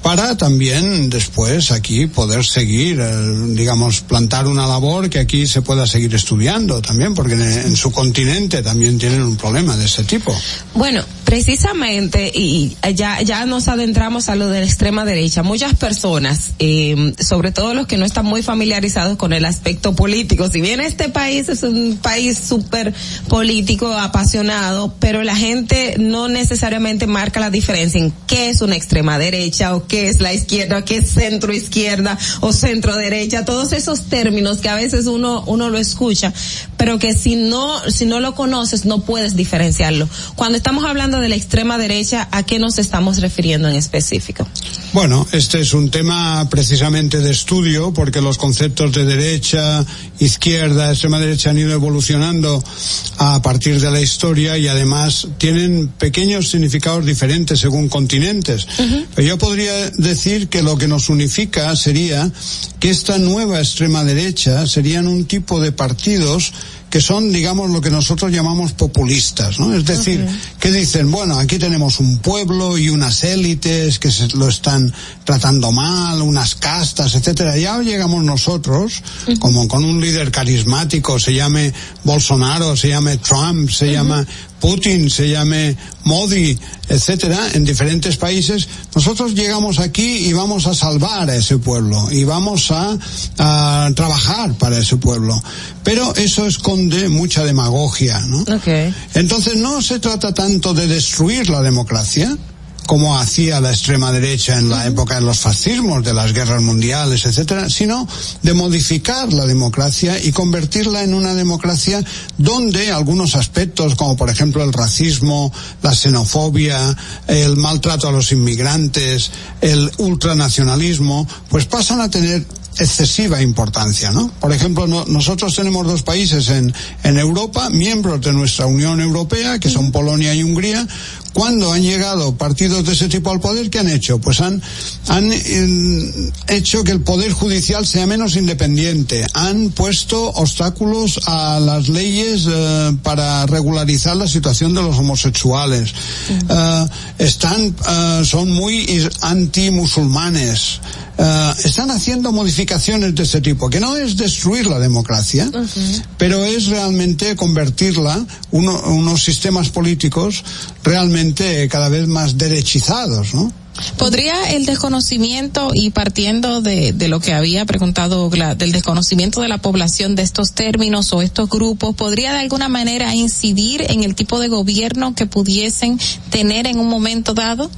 para también después aquí poder seguir, eh, digamos, plantar una labor que aquí se pueda seguir estudiando también, porque en, su continente también tienen un problema de ese tipo. Bueno, precisamente, y ya, ya nos adentramos a lo de la extrema derecha, muchas personas, eh, sobre todo los que no están muy familiarizados con el aspecto político, si bien este país es un país súper político, apasionado, pero la gente no necesariamente marca la diferencia en qué es una extrema derecha o qué qué es la izquierda, qué es centro izquierda o centro derecha, todos esos términos que a veces uno, uno lo escucha, pero que si no, si no lo conoces no puedes diferenciarlo. Cuando estamos hablando de la extrema derecha, ¿a qué nos estamos refiriendo en específico? Bueno, este es un tema precisamente de estudio porque los conceptos de derecha, izquierda, extrema derecha han ido evolucionando a partir de la historia y además tienen pequeños significados diferentes según continentes. Uh -huh. Pero yo podría decir que lo que nos unifica sería que esta nueva extrema derecha serían un tipo de partidos que son, digamos, lo que nosotros llamamos populistas, ¿no? Es decir, okay. que dicen, bueno, aquí tenemos un pueblo y unas élites que se lo están tratando mal, unas castas, etcétera. Ya llegamos nosotros, uh -huh. como con un líder carismático, se llame Bolsonaro, se llame Trump, se uh -huh. llama Putin, se llame Modi, etcétera, en diferentes países, nosotros llegamos aquí y vamos a salvar a ese pueblo y vamos a, a trabajar para ese pueblo. Pero eso esconde mucha demagogia, ¿no? Okay. Entonces no se trata tanto de destruir la democracia, como hacía la extrema derecha en la época de los fascismos, de las guerras mundiales, etcétera, sino de modificar la democracia y convertirla en una democracia donde algunos aspectos, como por ejemplo el racismo, la xenofobia, el maltrato a los inmigrantes, el ultranacionalismo, pues pasan a tener excesiva importancia, ¿no? Por ejemplo, no- nosotros tenemos dos países en, en Europa, miembros de nuestra Unión Europea, que son Polonia y Hungría. Cuando han llegado partidos de ese tipo al poder, ¿qué han hecho? Pues han, han eh, hecho que el poder judicial sea menos independiente, han puesto obstáculos a las leyes eh, para regularizar la situación de los homosexuales, Eh, están, eh, son muy anti-musulmanes, eh, están haciendo modificaciones de este tipo, que no es destruir la democracia, pero es realmente convertirla, uno- unos sistemas políticos realmente cada vez más derechizados, ¿no? ¿Podría el desconocimiento, y partiendo de, de lo que había preguntado del desconocimiento de la población de estos términos o estos grupos, podría de alguna manera incidir en el tipo de gobierno que pudiesen tener en un momento dado?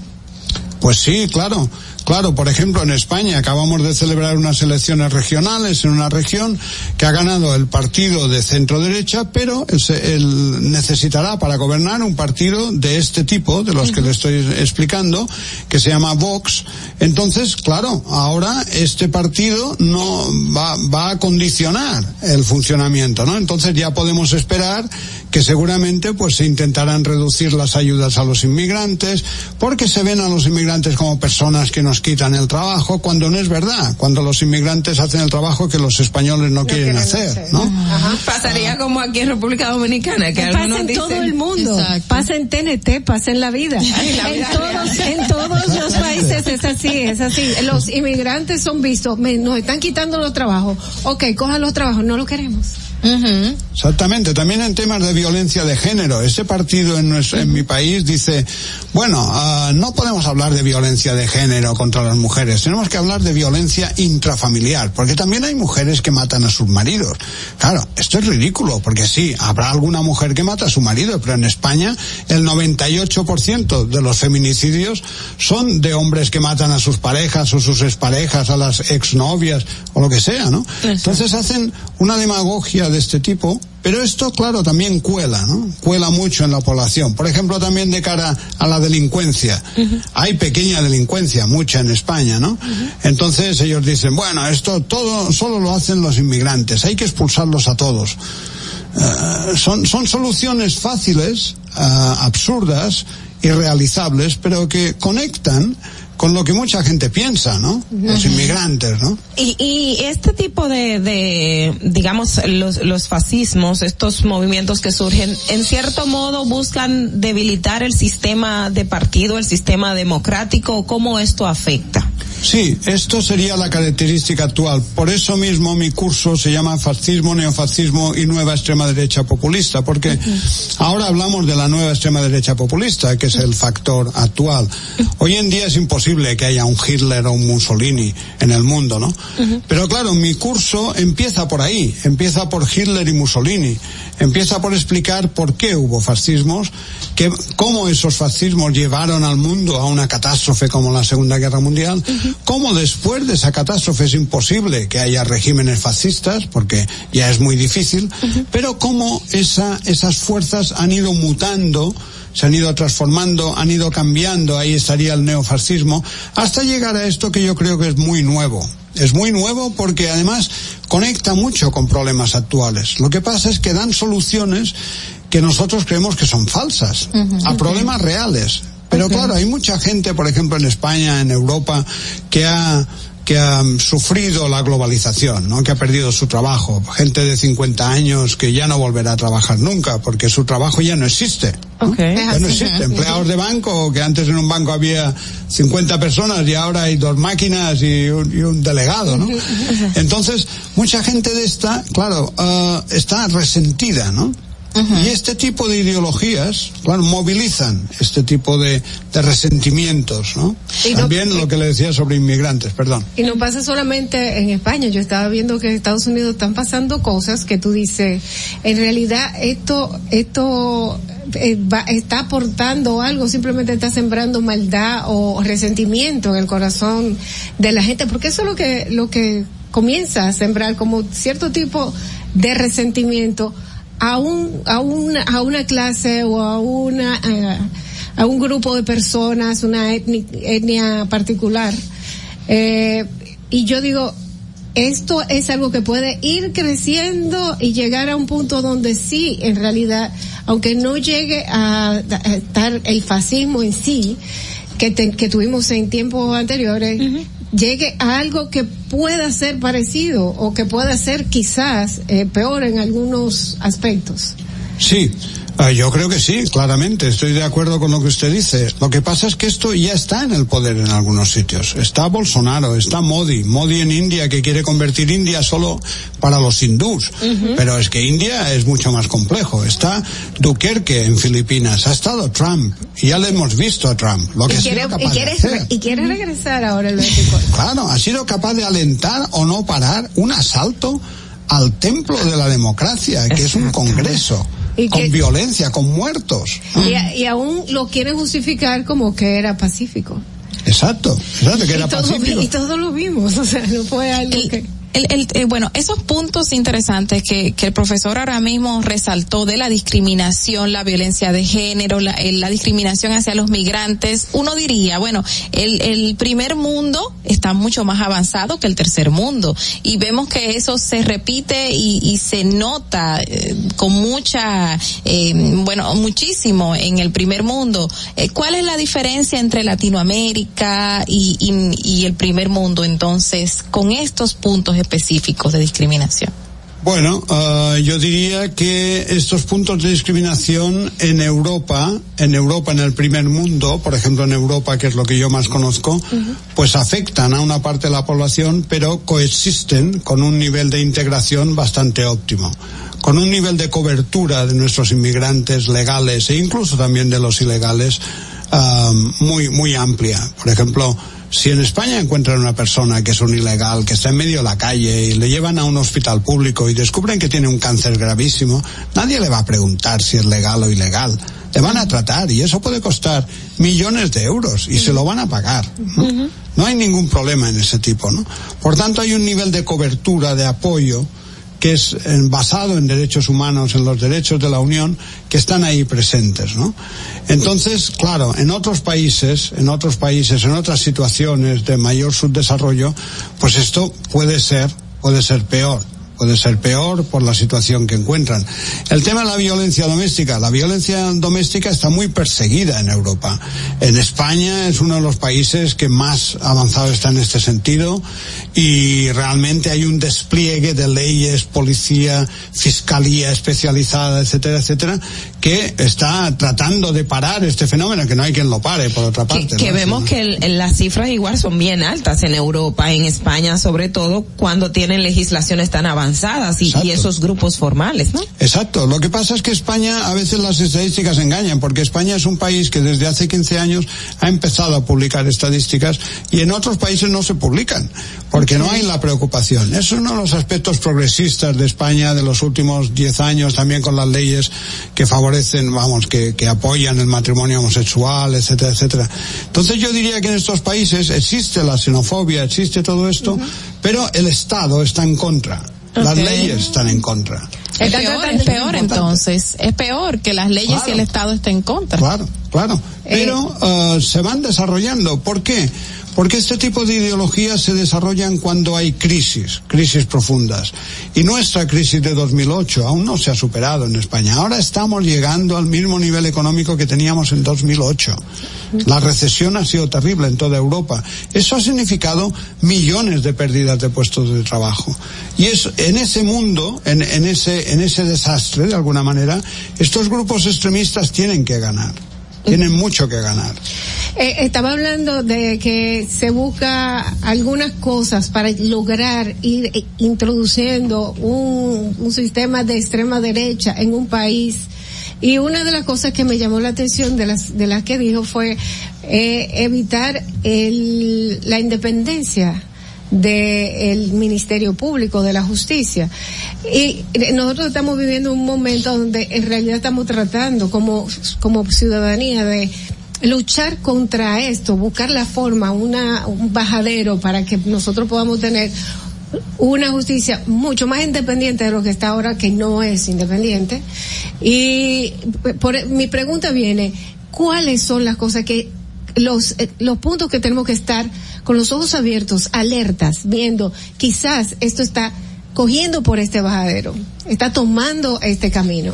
Pues sí, claro. Claro, por ejemplo, en España acabamos de celebrar unas elecciones regionales en una región que ha ganado el partido de centro derecha, pero él, se- él necesitará para gobernar un partido de este tipo, de los que le estoy explicando, que se llama Vox. Entonces, claro, ahora este partido no va, va a condicionar el funcionamiento, ¿no? Entonces ya podemos esperar que seguramente pues se intentarán reducir las ayudas a los inmigrantes, porque se ven a los inmigrantes como personas que nos quitan el trabajo, cuando no es verdad, cuando los inmigrantes hacen el trabajo que los españoles no, quieren, hacer, ¿no? Pasaría como aquí en República Dominicana, que pasa algunos en todo el mundo, Exacto. pasa en TNT, pasa en la vida. Ay, la en todos, real. en todos los países es así, es así. Los inmigrantes son vistos, me- nos están quitando los trabajos. Ok, cojan los trabajos, no lo queremos. Exactamente, también en temas de violencia de género. Ese partido en, nuestro- en mi país dice, bueno, ah, no podemos hablar de violencia de género contra las mujeres, tenemos que hablar de violencia intrafamiliar, porque también hay mujeres que matan a sus maridos. Claro, esto es ridículo, porque sí, habrá alguna mujer que mata a su marido, pero en España el 98% de los feminicidios son de hombres que matan a sus parejas o sus exparejas, a las exnovias o lo que sea, ¿no? Entonces hacen una demagogia de este tipo, pero esto, claro, también cuela, ¿no? Cuela mucho en la población. Por ejemplo, también de cara a la delincuencia. Hay pequeña delincuencia, mucha en España, ¿no? Entonces ellos dicen, bueno, esto todo solo lo hacen los inmigrantes, hay que expulsarlos a todos. Eh, son, son soluciones fáciles, eh, absurdas, irrealizables, pero que conectan con lo que mucha gente piensa, ¿no? Los inmigrantes, ¿no? Y, y este tipo de, de digamos, los, los fascismos, estos movimientos que surgen, en cierto modo buscan debilitar el sistema de partido, el sistema democrático, ¿cómo esto afecta? Sí, esto sería la característica actual. Por eso mismo mi curso se llama Fascismo, Neofascismo y Nueva Extrema Derecha Populista, porque ahora hablamos de la nueva extrema derecha populista, que es el factor actual. Hoy en día es imposible que haya un Hitler o un Mussolini en el mundo, ¿no? Pero claro, mi curso empieza por ahí, empieza por Hitler y Mussolini, empieza por explicar por qué hubo fascismos, que, cómo esos fascismos llevaron al mundo a una catástrofe como la Segunda Guerra Mundial, cómo después de esa catástrofe es imposible que haya regímenes fascistas, porque ya es muy difícil, pero cómo esa, esas fuerzas han ido mutando, se han ido transformando, han ido cambiando, ahí estaría el neofascismo, hasta llegar a esto que yo creo que es muy nuevo. Es muy nuevo porque además conecta mucho con problemas actuales. Lo que pasa es que dan soluciones que nosotros creemos que son falsas a problemas reales. Pero claro, hay mucha gente, por ejemplo, en España, en Europa, que ha que ha mm, sufrido la globalización, ¿no? Que ha perdido su trabajo. Gente de 50 años que ya no volverá a trabajar nunca porque su trabajo ya no existe. ¿no? Ya no existe. Empleados de banco, que antes en un banco había 50 personas y ahora hay dos máquinas y un, y un delegado, ¿no? Entonces, mucha gente de esta, claro, ah, está resentida, ¿no? Y este tipo de ideologías, claro, movilizan este tipo de, de resentimientos, ¿no? Y no- También lo que le decía sobre inmigrantes, perdón. Y no pasa solamente en España, yo estaba viendo que en Estados Unidos están pasando cosas que tú dices, en realidad esto, esto eh, va- está aportando algo, simplemente está sembrando maldad o resentimiento en el corazón de la gente, porque eso es lo que, lo que comienza a sembrar como cierto tipo de resentimiento a un, a una, a una clase o a una, eh, a un grupo de personas, una etni- etnia particular. Eh, y yo digo, esto es algo que puede ir creciendo y llegar a un punto donde sí, en realidad, aunque no llegue a, estar el fascismo en sí, que, que tuvimos en tiempos anteriores, llegue a algo que pueda ser parecido o que pueda ser quizás eh, peor en algunos aspectos. Sí, yo creo que sí, claramente, estoy de acuerdo con lo que usted dice. Lo que pasa es que esto ya está en el poder en algunos sitios. Está Bolsonaro, está Modi, Modi en India que quiere convertir India solo para los hindús. Pero es que India es mucho más complejo. Está Duterte en Filipinas, ha estado Trump, y ya le hemos visto a Trump, lo que Y quiere, y, capaz de quiere, hacer. y quiere regresar ahora el 24. Claro, ha sido capaz de alentar o no parar un asalto al templo de la democracia, que es un congreso, Y con que- violencia, con muertos. Y, a- y aún lo quiere justificar como que era pacífico. Exacto, exacto, que era y, todo, pacífico. y todos lo vimos, o sea, no fue algo que... El, eh, bueno, esos puntos interesantes que, que el profesor ahora mismo resaltó de la discriminación, la violencia de género, la, eh, la discriminación hacia los migrantes, uno diría, bueno, el, el primer mundo está mucho más avanzado que el tercer mundo y vemos que eso se repite y, y se nota eh, con mucha, bueno, muchísimo en el primer mundo. ¿Cuál es la diferencia entre Latinoamérica y, y, y el primer mundo entonces con estos puntos específicos de discriminación? Bueno, ah, yo diría que estos puntos de discriminación en Europa, en Europa, en el primer mundo, por ejemplo en Europa, que es lo que yo más conozco, pues afectan a una parte de la población, pero coexisten con un nivel de integración bastante óptimo, con un nivel de cobertura de nuestros inmigrantes legales e incluso también de los ilegales ah, muy muy amplia. Por ejemplo, si en España encuentran una persona que es un ilegal, que está en medio de la calle y le llevan a un hospital público y descubren que tiene un cáncer gravísimo, nadie le va a preguntar si es legal o ilegal. Le van a tratar y eso puede costar millones de euros y se lo van a pagar. ¿no? No hay ningún problema en ese tipo, ¿no? Por tanto, hay un nivel de cobertura, de apoyo, que es basado en derechos humanos, en los derechos de la Unión, que están ahí presentes, ¿no? Entonces, claro, en otros países, en otros países, en otras situaciones de mayor subdesarrollo, pues esto puede ser, puede ser peor. Puede ser peor por la situación que encuentran. El tema de la violencia doméstica. La violencia doméstica está muy perseguida en Europa. En España es uno de los países que más avanzado está en este sentido y realmente hay un despliegue de leyes, policía, fiscalía especializada, etcétera, etcétera, que está tratando de parar este fenómeno, que no hay quien lo pare, por otra parte. que ¿no? vemos que el- las cifras igual son bien altas en Europa, en España, sobre todo cuando tienen legislaciones tan avanzadas y, y esos grupos formales, ¿no? Exacto. Lo que pasa es que España, a veces las estadísticas engañan, porque España es un país que desde hace 15 años ha empezado a publicar estadísticas y en otros países no se publican, porque no hay la preocupación. Es uno de los aspectos progresistas de España de los últimos 10 años, también con las leyes que favorecen, vamos, que, que apoyan el matrimonio homosexual, etcétera, etcétera. Entonces yo diría que en estos países existe la xenofobia, existe todo esto, pero el Estado está en contra. Las Ok. leyes están en contra. Es peor, es peor entonces, es peor que las leyes y el Estado estén en contra. Claro, claro. Pero eh, se van desarrollando. ¿Por qué? Porque este tipo de ideologías se desarrollan cuando hay crisis, crisis profundas. Y nuestra crisis de 2008 aún no se ha superado en España. Ahora estamos llegando al mismo nivel económico que teníamos en 2008. La recesión ha sido terrible en toda Europa. Eso ha significado millones de pérdidas de puestos de trabajo. Y es en ese mundo, en, en ese, en ese desastre, de alguna manera, estos grupos extremistas tienen que ganar. Tienen mucho que ganar. Eh, estaba hablando de que se busca algunas cosas para lograr ir eh, introduciendo un, sistema de extrema derecha en un país. Y una de las cosas que me llamó la atención de las, de las que dijo fue eh, evitar el, la independencia del Ministerio Público de la Justicia. Y nosotros estamos viviendo un momento donde en realidad estamos tratando como, como ciudadanía de luchar contra esto, buscar la forma, una, un bajadero para que nosotros podamos tener una justicia mucho más independiente de lo que está ahora, que no es independiente. Y por, mi pregunta viene, ¿cuáles son las cosas que, los, eh, los puntos que tenemos que estar con los ojos abiertos, alertas, viendo, quizás esto está cogiendo por este bajadero, está tomando este camino?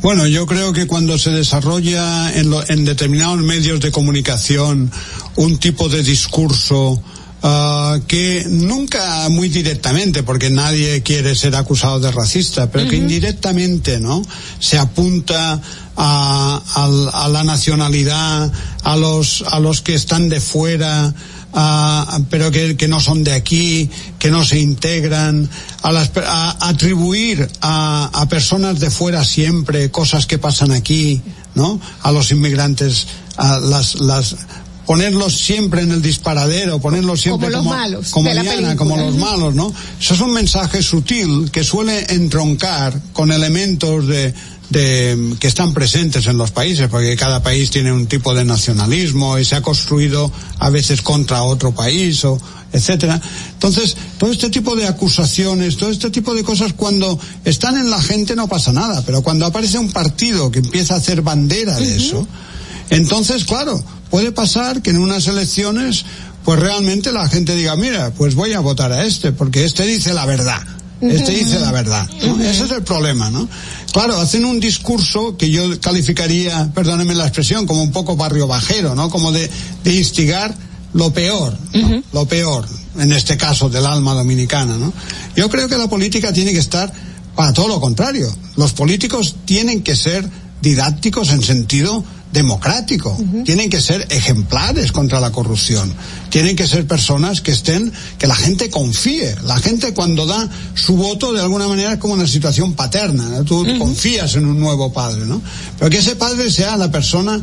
Bueno, yo creo que cuando se desarrolla en, lo- en determinados medios de comunicación un tipo de discurso ah, que nunca muy directamente, porque nadie quiere ser acusado de racista, pero que indirectamente, ¿no? Se apunta a, al- a la nacionalidad, a los, a los que están de fuera, a- pero que, que no son de aquí, que no se integran, a, las, a atribuir a, a personas de fuera siempre cosas que pasan aquí, ¿no? A los inmigrantes, a las, las, ponerlos siempre en el disparadero, ponerlos siempre Como los como, malos como Diana, película. como los malos, ¿no? Eso es un mensaje sutil que suele entroncar con elementos de, de que están presentes en los países, porque cada país tiene un tipo de nacionalismo y se ha construido a veces contra otro país o etcétera. Entonces, todo este tipo de acusaciones, todo este tipo de cosas cuando están en la gente no pasa nada, pero cuando aparece un partido que empieza a hacer bandera de eso, entonces, claro, puede pasar que en unas elecciones, pues realmente la gente diga, mira, pues voy a votar a este, porque este dice la verdad. Este dice la verdad. ¿no? Ese es el problema, ¿no? Claro, hacen un discurso que yo calificaría, perdónenme la expresión, como un poco barrio bajero, ¿no? Como de, de instigar lo peor, ¿no? lo peor, en este caso del alma dominicana, ¿no? Yo creo que la política tiene que estar para todo lo contrario. Los políticos tienen que ser didácticos en sentido democrático, tienen que ser ejemplares contra la corrupción, tienen que ser personas que estén, que la gente confíe, la gente cuando da su voto de alguna manera es como una situación paterna, ¿no? tú confías en un nuevo padre, ¿no? Pero que ese padre sea la persona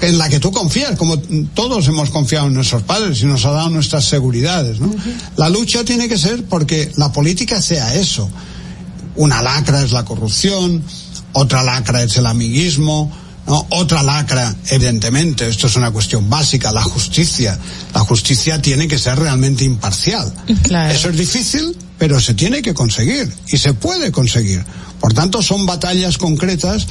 en la que tú confías, como todos hemos confiado en nuestros padres y nos ha dado nuestras seguridades, ¿no? La lucha tiene que ser porque la política sea eso. Una lacra es la corrupción, otra lacra es el amiguismo, ¿no? Otra lacra, evidentemente, esto es una cuestión básica, la justicia. La justicia tiene que ser realmente imparcial. Eso es difícil, pero se tiene que conseguir y se puede conseguir. Por tanto, son batallas concretas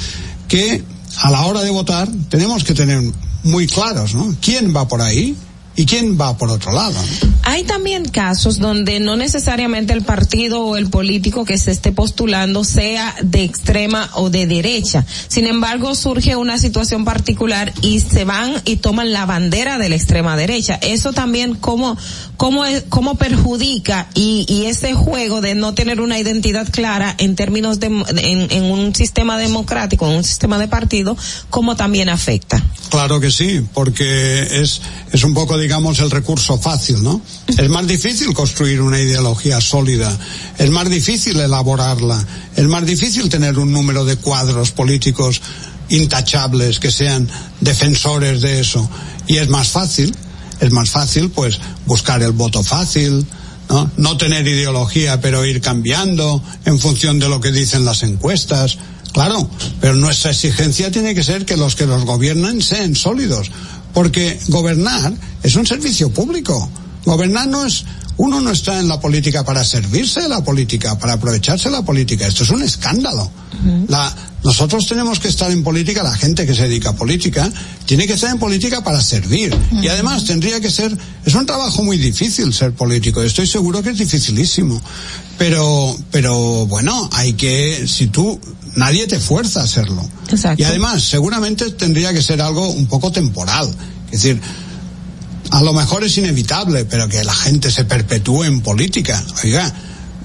que a la hora de votar tenemos que tener muy claros, ¿no? ¿Quién va por ahí y quién va por otro lado? Hay también casos donde no necesariamente el partido o el político que se esté postulando sea de extrema o de derecha. Sin embargo, surge una situación particular y se van y toman la bandera de la extrema derecha. Eso también cómo, cómo, cómo perjudica y, y ese juego de no tener una identidad clara en términos de, en, en un sistema democrático, en un sistema de partido, cómo también afecta. Claro que sí, porque es, es un poco, digamos, el recurso fácil, ¿no? Es más difícil construir una ideología sólida, es más difícil elaborarla, es más difícil tener un número de cuadros políticos intachables que sean defensores de eso. Y es más fácil, es más fácil, pues, buscar el voto fácil, ¿no? No tener ideología, pero ir cambiando en función de lo que dicen las encuestas. Claro, pero nuestra exigencia tiene que ser que los que los gobiernan sean sólidos, porque gobernar es un servicio público. Gobernar no es, uno no está en la política para servirse de la política, para aprovecharse de la política. Esto es un escándalo. La, nosotros tenemos que estar en política, la gente que se dedica a política, tiene que estar en política para servir. Y además tendría que ser, es un trabajo muy difícil ser político, estoy seguro que es dificilísimo. Pero, pero bueno, hay que, si tú, nadie te fuerza a hacerlo. Y además, seguramente tendría que ser algo un poco temporal. Es decir, a lo mejor es inevitable, pero que la gente se perpetúe en política. Oiga,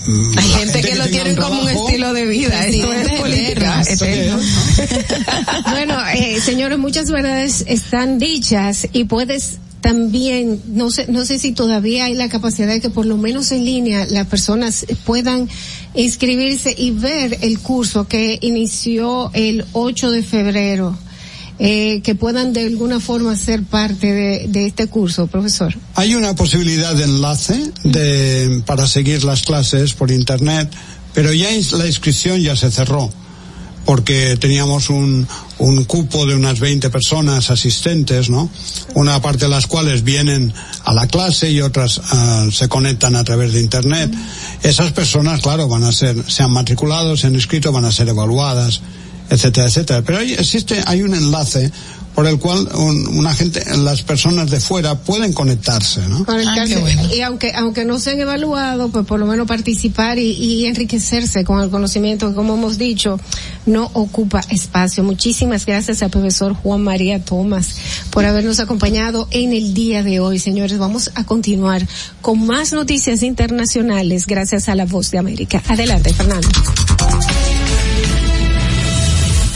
mm, Hay la gente que lo tiene como un estilo de vida. Esto es política. eterno. bueno, eh, señores, muchas verdades están dichas y puedes también, no sé, no sé si todavía hay la capacidad de que por lo menos en línea las personas puedan inscribirse y ver el curso que inició el 8 de febrero eh, que puedan de alguna forma ser parte de, de este curso, profesor? Hay una posibilidad de enlace de, para seguir las clases por internet, pero ya la inscripción ya se cerró porque teníamos un, un cupo de unas 20 personas asistentes, ¿no? Una parte de las cuales vienen a la clase y otras ah, se conectan a través de internet. Esas personas, claro, van a ser, se han matriculado, se han inscrito, van a ser evaluadas, etcétera, etcétera. Pero hay, existe, hay un enlace por el cual un- una gente, las personas de fuera pueden conectarse, ¿no? Conectarse. Y aunque, aunque no sean evaluados, pues por lo menos participar y, y enriquecerse con el conocimiento que, como hemos dicho, no ocupa espacio. Muchísimas gracias al profesor Juan María Tomás por habernos acompañado en el día de hoy. Señores, vamos a continuar con más noticias internacionales gracias a la voz de América. Adelante, Fernando.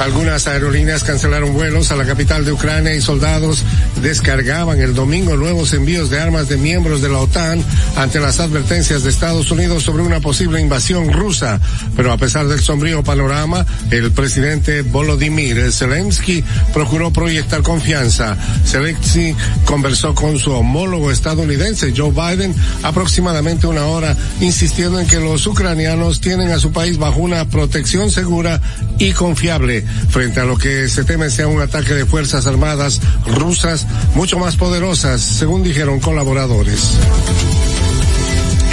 Algunas aerolíneas cancelaron vuelos a la capital de Ucrania y soldados descargaban el domingo nuevos envíos de armas de miembros de la OTAN ante las advertencias de Estados Unidos sobre una posible invasión rusa. Pero a pesar del sombrío panorama, el presidente Volodymyr Zelensky procuró proyectar confianza. Zelensky conversó con su homólogo estadounidense Joe Biden aproximadamente una hora, insistiendo en que los ucranianos tienen a su país bajo una protección segura y confiable frente a lo que se teme sea un ataque de fuerzas armadas rusas mucho más poderosas, según dijeron colaboradores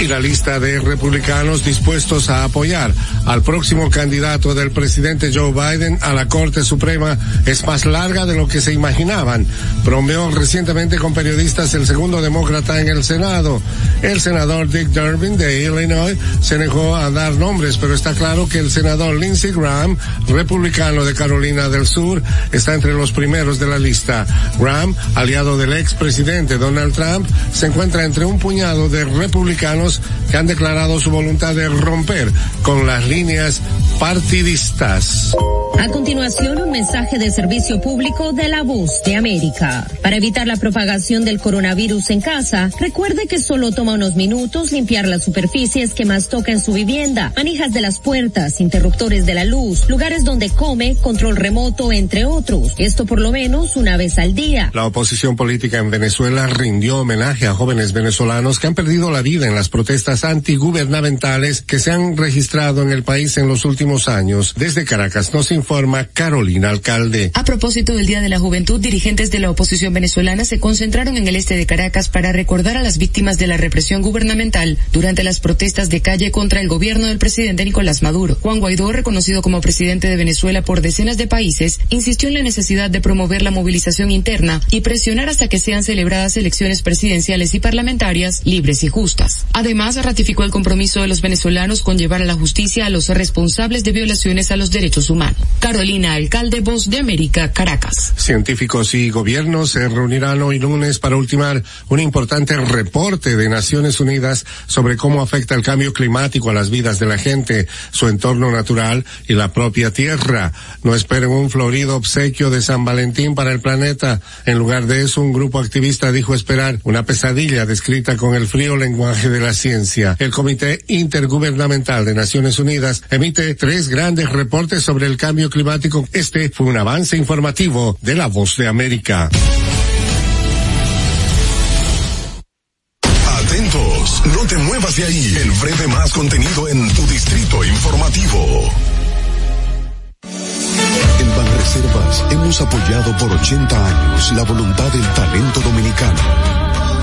y la lista de republicanos dispuestos a apoyar al próximo candidato del presidente Joe Biden a la Corte Suprema es más larga de lo que se imaginaban. Bromeó recientemente con periodistas el segundo demócrata en el Senado. El senador Dick Durbin de Illinois se negó a dar nombres, pero está claro que el senador Lindsey Graham, republicano de Carolina del Sur, está entre los primeros de la lista. Graham, aliado del expresidente Donald Trump, se encuentra entre un puñado de republicanos que han declarado su voluntad de romper con las líneas partidistas. A continuación, un mensaje de servicio público de la voz de América. Para evitar la propagación del coronavirus en casa, recuerde que solo toma unos minutos limpiar las superficies que más toca en su vivienda, manijas de las puertas, interruptores de la luz, lugares donde come, control remoto, entre otros. Esto por lo menos una vez al día. La oposición política en Venezuela rindió homenaje a jóvenes venezolanos que han perdido la vida en las protestas antigubernamentales que se han registrado en el país en los últimos años. Desde Caracas nos informa Carolina Alcalde. A propósito del Día de la Juventud, dirigentes de la oposición venezolana se concentraron en el este de Caracas para recordar a las víctimas de la represión gubernamental durante las protestas de calle contra el gobierno del presidente Nicolás Maduro. Juan Guaidó, reconocido como presidente de Venezuela por decenas de países, insistió en la necesidad de promover la movilización interna y presionar hasta que sean celebradas elecciones presidenciales y parlamentarias libres y justas. Además, ratificó el compromiso de los venezolanos con llevar a la justicia a los responsables de violaciones a los derechos humanos. Carolina Alcalde, Voz de América, Caracas. Científicos y gobiernos se reunirán hoy lunes para ultimar un importante reporte de Naciones Unidas sobre cómo afecta el cambio climático a las vidas de la gente, su entorno natural y la propia Tierra. No esperen un florido obsequio de San Valentín para el planeta. En lugar de eso, un grupo activista dijo esperar una pesadilla descrita con el frío lenguaje de la ciencia. El Comité Intergubernamental de Naciones Unidas emite tres grandes reportes sobre el cambio climático. Este fue un avance informativo de la Voz de América. Atentos, no te muevas de ahí. El breve más contenido en tu distrito informativo. En Banreservas hemos apoyado por 80 años la voluntad del talento dominicano,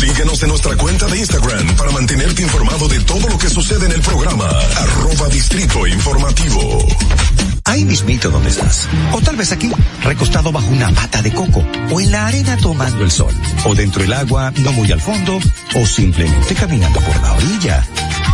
Síguenos en nuestra cuenta de Instagram para mantenerte informado de todo lo que sucede en el programa. Arroba Distrito Informativo. Ahí mismito donde estás. O tal vez aquí, recostado bajo una mata de coco. O en la arena tomando el sol. O dentro del agua, no muy al fondo. O simplemente caminando por la orilla.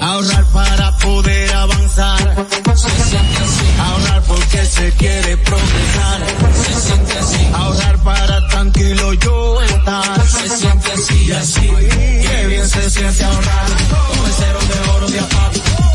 Ahorrar para poder avanzar. Se siente así. Ahorrar porque se quiere progresar. Se siente así. Ahorrar para tranquilo yo estar. Se siente así y así. Qué bien se siente ahorrar. El cero de oro de.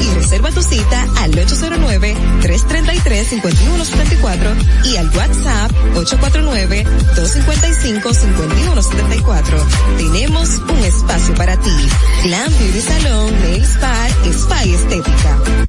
y reserva tu cita al 809-333-5174 y al WhatsApp 849-255-5174. Tenemos un espacio para ti. Glam Beauty Salon, Nail Spa, Spa Estética.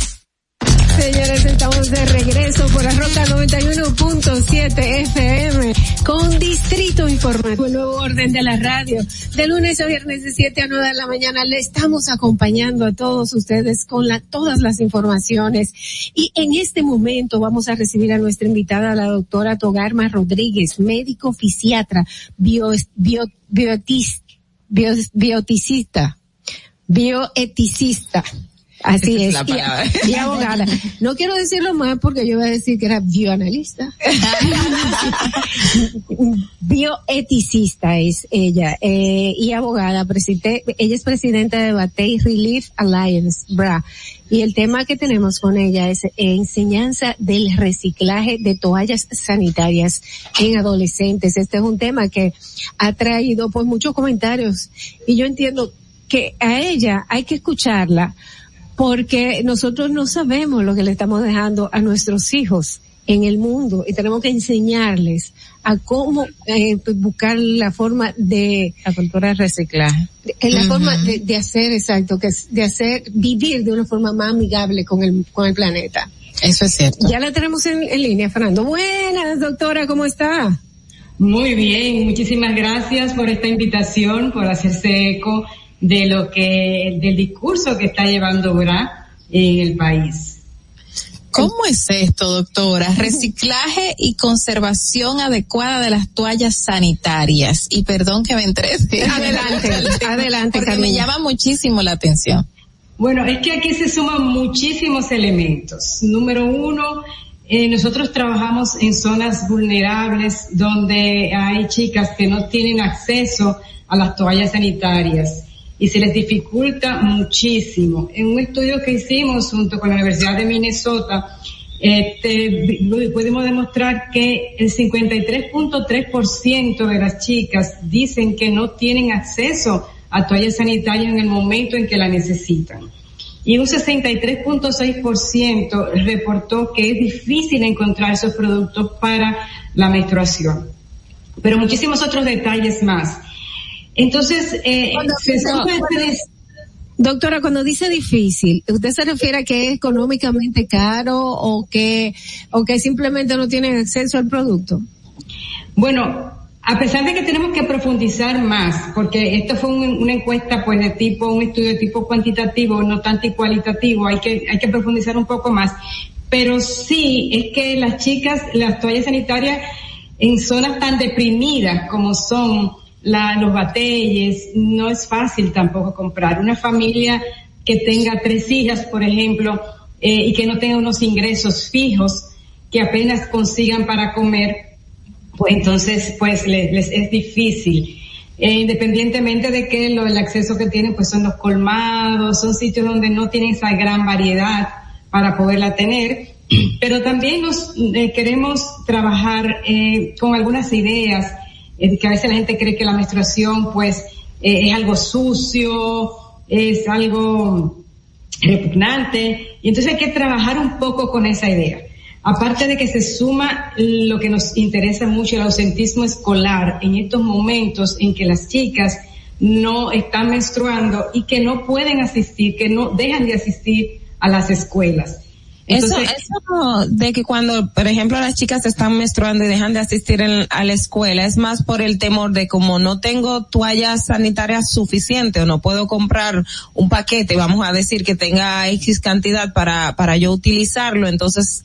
Señores, estamos de regreso por la Roca 91.7 FM con Distrito Informativo, el nuevo orden de la radio. De lunes a viernes de 7 a 9 de la mañana le estamos acompañando a todos ustedes con todas las informaciones. Y en este momento vamos a recibir a nuestra invitada, la doctora Togarma Rodríguez, médico fisiatra, bio, bio, biotis, bio, bioticista, bioeticista. Así es. Y, y abogada. No quiero decirlo más porque yo voy a decir que era bioanalista. Bioeticista es ella eh, y abogada. Preside, ella es presidenta de Batey Relief Alliance, BRA. Y el tema que tenemos con ella es enseñanza del reciclaje de toallas sanitarias en adolescentes. Este es un tema que ha traído pues muchos comentarios y yo entiendo que a ella hay que escucharla porque nosotros no sabemos lo que le estamos dejando a nuestros hijos en el mundo. Y tenemos que enseñarles a cómo eh, buscar la forma de la cultura de reciclaje en la forma de, de hacer exacto que es de hacer vivir de una forma más amigable con el con el planeta. Eso es cierto. Ya la tenemos en, en línea Fernando. Buenas doctora cómo está Muy bien, muchísimas gracias por esta invitación, por hacerse eco de lo que, del discurso que está llevando BRA en el país. ¿Cómo es esto, doctora? Reciclaje y conservación adecuada de las toallas sanitarias. Y perdón que me entrete. Adelante, adelante, Porque me llama muchísimo la atención. Bueno, es que aquí se suman muchísimos elementos. Número uno, eh, nosotros trabajamos en zonas vulnerables donde hay chicas que no tienen acceso a las toallas sanitarias y se les dificulta muchísimo. En un estudio que hicimos junto con la Universidad de Minnesota, este, pudimos demostrar que el 53.3% de las chicas dicen que no tienen acceso a toallas sanitarias en el momento en que la necesitan. Y un 63.6% reportó que es difícil encontrar esos productos para la menstruación. pero muchísimos otros detalles más. Entonces, eh, se Doctora, cuando dice difícil, ¿usted se refiere a que es económicamente caro o que, o que simplemente no tienen acceso al producto? Bueno, a pesar de que tenemos que profundizar más, porque esto fue un- una encuesta pues de tipo, un estudio de tipo cuantitativo, no tanto cualitativo, hay que, hay que profundizar un poco más. Pero sí, es que las chicas, las toallas sanitarias en zonas tan deprimidas como son la, los batelles, no es fácil tampoco comprar. Una familia que tenga tres hijas, por ejemplo, eh, y que no tenga unos ingresos fijos, que apenas consigan para comer, pues entonces pues le- les, es difícil. Eh, independientemente de que lo, el acceso que tienen pues son los colmados, son sitios donde no tienen esa gran variedad para poderla tener, pero también nos eh, queremos trabajar eh, con algunas ideas, eh, que a veces la gente cree que la menstruación pues eh, es algo sucio, es algo repugnante, y entonces hay que trabajar un poco con esa idea. Aparte de que se suma lo que nos interesa mucho, el ausentismo escolar, en estos momentos en que las chicas no están menstruando y que no pueden asistir, que no dejan de asistir a las escuelas. Eso, Entonces, eso de que cuando, por ejemplo, las chicas están menstruando y dejan de asistir en- a la escuela, es más por el temor de como no tengo toallas sanitarias suficientes o no puedo comprar un paquete, vamos a decir que tenga X cantidad para, para yo utilizarlo, entonces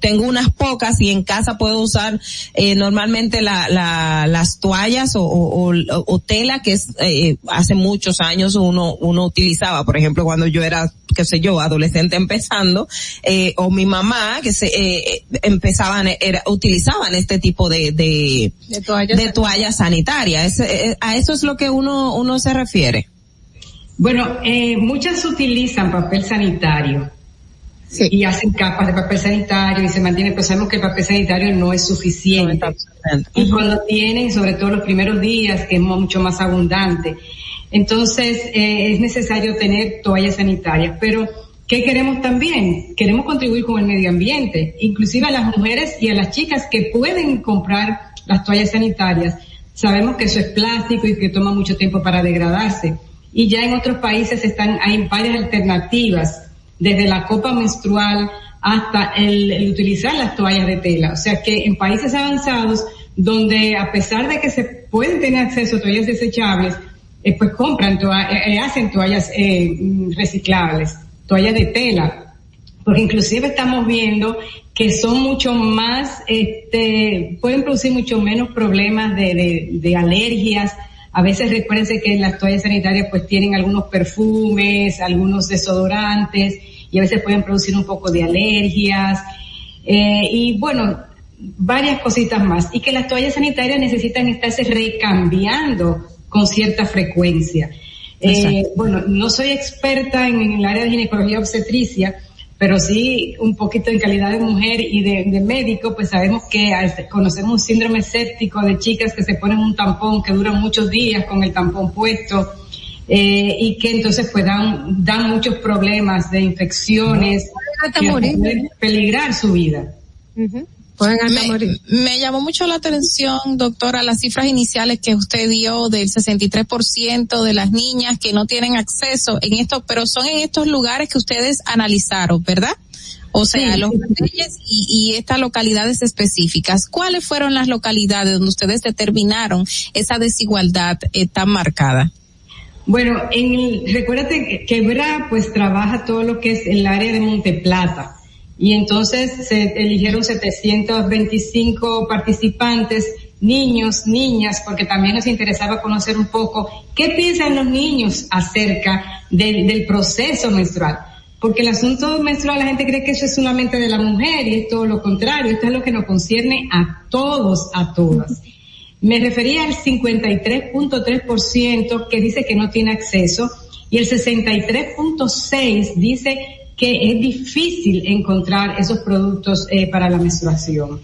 tengo unas pocas y en casa puedo usar eh, normalmente la, la, las toallas o, o, o- o tela que es eh, hace muchos años uno uno utilizaba. Por ejemplo cuando yo era qué sé yo adolescente empezando eh, o mi mamá que se eh, eh, empezaban era utilizaban este tipo de de, De toallas de toallas sanitarias. Es- eh, a eso es lo que uno uno se refiere. Bueno, eh, muchas utilizan papel sanitario y hacen capas de papel sanitario y se mantiene, pues sabemos que el papel sanitario no es suficiente. y cuando tienen, sobre todo los primeros días, que es mu- mucho más abundante. Entonces, eh, es necesario tener toallas sanitarias, pero ¿qué queremos también? Queremos contribuir con el medio ambiente, inclusive a las mujeres y a las chicas que pueden comprar las toallas sanitarias. Sabemos que eso es plástico y que toma mucho tiempo para degradarse. Y ya en otros países están, hay varias alternativas, desde la copa menstrual hasta el, utilizar las toallas de tela. O sea que en países avanzados, donde a pesar de que se pueden tener acceso a toallas desechables, eh, pues compran, toa- eh, eh, hacen toallas eh, mm, reciclables, toallas de tela porque inclusive estamos viendo que son mucho más, este, pueden producir mucho menos problemas de, de, de alergias. A veces recuérdense que las toallas sanitarias pues tienen algunos perfumes, algunos desodorantes y a veces pueden producir un poco de alergias. Eh, y bueno, varias cositas más. Y que las toallas sanitarias necesitan estarse recambiando con cierta frecuencia. Eh, bueno, no soy experta en, en el área de ginecología obstetricia, pero sí un poquito en calidad de mujer y de, de médico, pues sabemos que conocemos un síndrome séptico de chicas que se ponen un tampón que dura muchos días con el tampón puesto. eh, y que entonces pues dan, dan muchos problemas de infecciones morir. pueden peligrar su vida. Pueden hasta me, morir. me llamó mucho la atención, doctora, las cifras iniciales que usted dio del 63% de las niñas que no tienen acceso en esto, pero son en estos lugares que ustedes analizaron, ¿verdad? O sea, Sí. los Reyes y, y estas localidades específicas. ¿Cuáles fueron las localidades donde ustedes determinaron esa desigualdad eh, tan marcada? Bueno, en el, recuérdate que Quebra pues trabaja todo lo que es el área de Monteplata y entonces se eligieron 725 participantes, niños, niñas, porque también nos interesaba conocer un poco qué piensan los niños acerca del, proceso menstrual. Porque el asunto menstrual la gente cree que eso es solamente de la mujer y es todo lo contrario, esto es lo que nos concierne a todos, a todas. Me refería al 53.3% que dice que no tiene acceso y el 63.6% dice que es difícil encontrar esos productos eh, para la menstruación.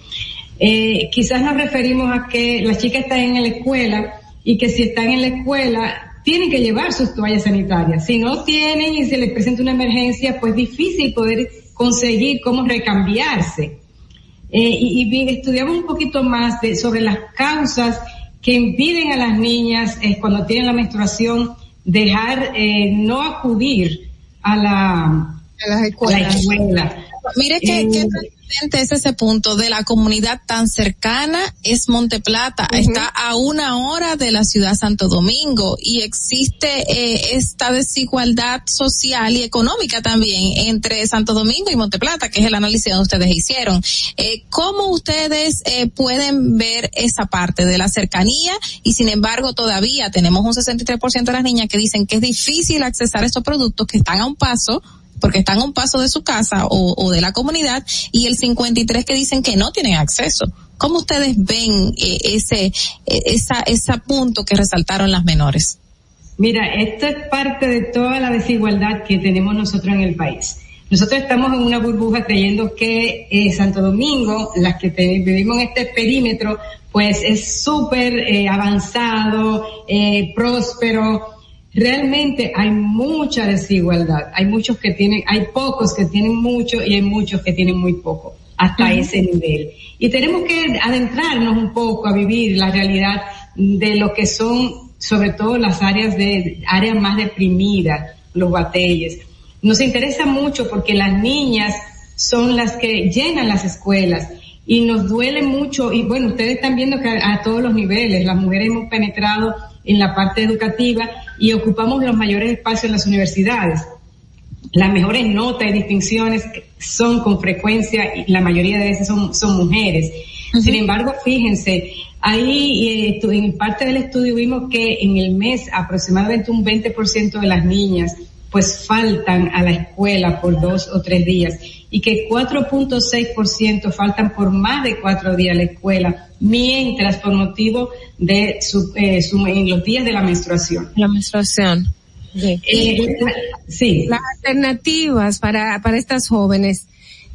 Eh, quizás nos referimos a que las chicas están en la escuela y que si están en la escuela tienen que llevar sus toallas sanitarias. Si no tienen y se les presenta una emergencia, pues difícil poder conseguir cómo recambiarse. eh, y, estudiamos un poquito más sobre las causas que impiden a las niñas cuando tienen la menstruación dejar, no acudir a la, a las la escuelas. escuela. Mire que, Eh, que es ese punto de la comunidad tan cercana es Monteplata, está a una hora de la ciudad Santo Domingo y existe eh, esta desigualdad social y económica también entre Santo Domingo y Monteplata, que es el análisis que ustedes hicieron. Eh, ¿Cómo ustedes eh, pueden ver esa parte de la cercanía y sin embargo todavía tenemos un 63% de las niñas que dicen que es difícil accesar a estos productos que están a un paso porque están a un paso de su casa o, o de la comunidad y el 53 que dicen que no tienen acceso. ¿Cómo ustedes ven eh, ese eh, esa ese punto que resaltaron las menores? Mira, esto es parte de toda la desigualdad que tenemos nosotros en el país. Nosotros estamos en una burbuja creyendo que eh, Santo Domingo, las que vivimos en este perímetro, pues es súper eh, avanzado, eh, próspero. Realmente hay mucha desigualdad. Hay muchos que tienen, hay pocos que tienen mucho y hay muchos que tienen muy poco, hasta ese nivel. Y tenemos que adentrarnos un poco a vivir la realidad de lo que son sobre todo las áreas de áreas más deprimidas, los batalles. Nos interesa mucho porque las niñas son las que llenan las escuelas y nos duele mucho y bueno, ustedes están viendo que a, a todos los niveles las mujeres hemos penetrado en la parte educativa y ocupamos los mayores espacios en las universidades las mejores notas y distinciones son con frecuencia, y la mayoría de veces son, son mujeres. Sin embargo, fíjense, ahí eh, en parte del estudio vimos que en el mes aproximadamente un 20% de las niñas pues faltan a la escuela por dos o tres días y que 4.6% faltan por más de cuatro días a la escuela, mientras por motivo de su, eh, su- en los días de la menstruación. La menstruación. Eh, sí. Las alternativas para, para estas jóvenes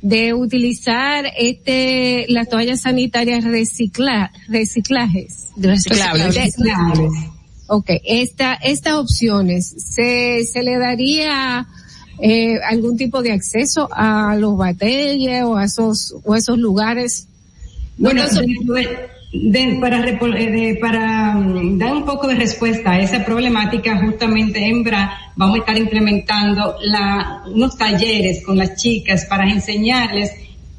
de utilizar este, las toallas sanitarias recicla, reciclajes. Reciclables. Reciclables. Ok, esta, estas opciones, ¿se, se le daría eh, algún tipo de acceso a los batalles o a esos, o a esos lugares? Bueno, No, no, dentro de- para, eh, de- para mm, dar un poco de respuesta a esa problemática, justamente en BRA vamos a estar implementando la, unos talleres con las chicas para enseñarles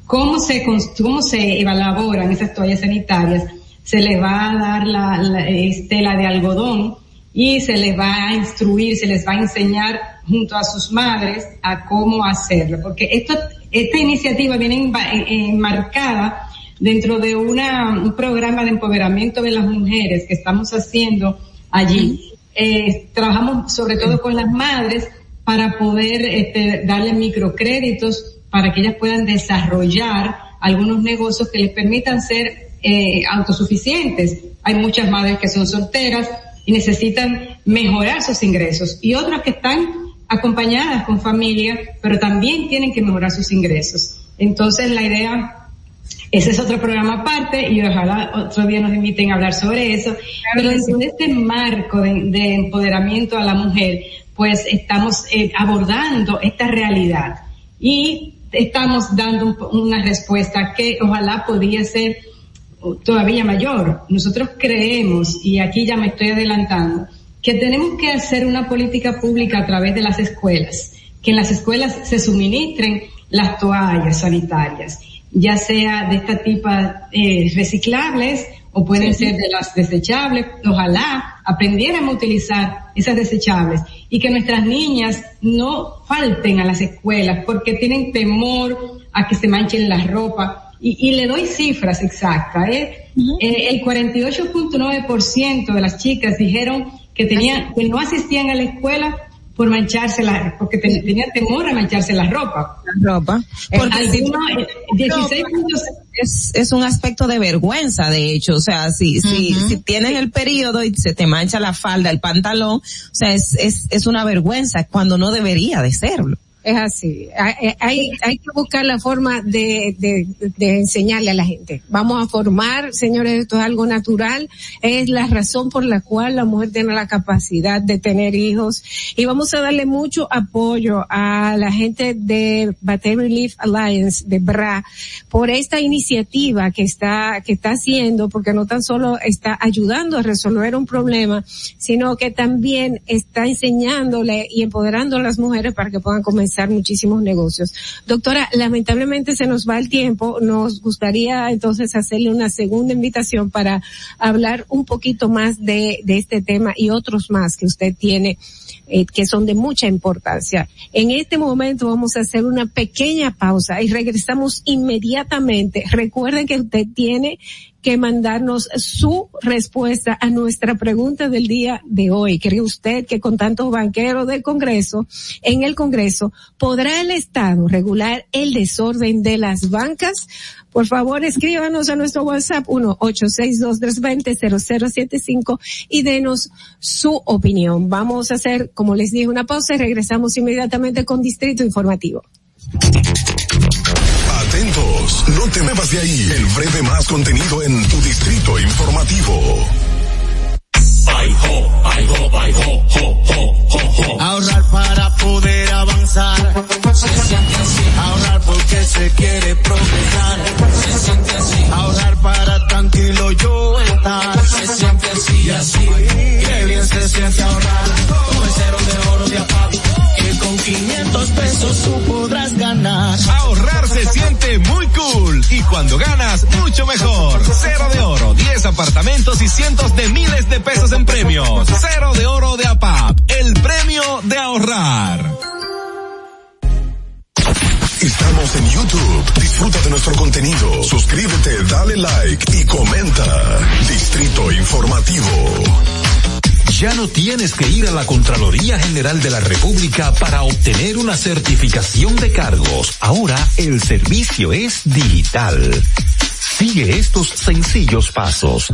cómo se, cómo se elaboran esas toallas sanitarias. Se les va a dar la, la eh, tela de algodón y se les va a instruir, se les va a enseñar junto a sus madres a cómo hacerlo, porque esto, esta iniciativa viene enva- en- enmarcada dentro de una, un programa de empoderamiento de las mujeres que estamos haciendo allí. Eh, trabajamos sobre todo con las madres para poder este, darle microcréditos para que ellas puedan desarrollar algunos negocios que les permitan ser eh, autosuficientes. Hay muchas madres que son solteras y necesitan mejorar sus ingresos y otras que están acompañadas con familia, pero también tienen que mejorar sus ingresos. Entonces la idea ese es otro programa aparte y ojalá otro día nos inviten a hablar sobre eso. Pero dentro de este marco de, de empoderamiento a la mujer, pues estamos eh, abordando esta realidad y estamos dando un- una respuesta que ojalá podría ser todavía mayor. Nosotros creemos, y aquí ya me estoy adelantando, que tenemos que hacer una política pública a través de las escuelas, que en las escuelas se suministren las toallas sanitarias, ya sea de este tipo eh, reciclables o pueden Sí. ser de las desechables. Ojalá aprendiéramos a utilizar esas desechables y que nuestras niñas no falten a las escuelas porque tienen temor a que se manchen la ropa. Y, y le doy cifras exactas. ¿eh? Eh, el 48.9% de las chicas dijeron que tenían, que no asistían a la escuela por mancharse la, porque ten- tenían temor a mancharse la ropa. La ropa. Porque Eh, si algunos, eh, 16 puntos- es, es un aspecto de vergüenza, de hecho, o sea, si, si, si tienes el periodo y se te mancha la falda, el pantalón, o sea, es, es, es una vergüenza cuando no debería de serlo. Es así. Hay, hay, hay que buscar la forma de, de, de, enseñarle a la gente. Vamos a formar, señores, esto es algo natural. Es la razón por la cual la mujer tiene la capacidad de tener hijos. Y vamos a darle mucho apoyo a la gente de Battery Relief Alliance, de BRA, por esta iniciativa que está, que está haciendo, porque no tan solo está ayudando a resolver un problema, sino que también está enseñándole y empoderando a las mujeres para que puedan comenzar muchísimos negocios. Doctora, lamentablemente se nos va el tiempo. Nos gustaría entonces hacerle una segunda invitación para hablar un poquito más de, este tema y otros más que usted tiene eh, que son de mucha importancia. En este momento vamos a hacer una pequeña pausa y regresamos inmediatamente. Recuerden que usted tiene que mandarnos su respuesta a nuestra pregunta del día de hoy. ¿Cree usted que con tantos banqueros del Congreso, en el Congreso, podrá el Estado regular el desorden de las bancas? Por favor, escríbanos a nuestro WhatsApp 1-862-320-0075 y denos su opinión. Vamos a hacer, como les dije, una pausa y regresamos inmediatamente con Distrito Informativo. Atentos, no te muevas de ahí. El breve más contenido en tu distrito informativo. Ahorrar para poder avanzar. Se siente así. Ahorrar porque se quiere progresar. Se siente así. Ahorrar para tranquilo yo estar. Se siente así y así. Qué bien se siente ahorrar. Con el cero de oro de APAP. Que con 500 pesos tú podrás ganar. Ahorrar se siente muy cool y cuando ganas, mucho mejor. Cero de oro, 10 apartamentos y cientos de miles de pesos en premios. Cero de oro de APAP, el premio de ahorrar. Estamos en YouTube. Disfruta de nuestro contenido. Suscríbete, dale like y comenta. Distrito Informativo. Ya no tienes que ir a la Contraloría General de la República para obtener una certificación de cargos. Ahora el servicio es digital. Sigue estos sencillos pasos.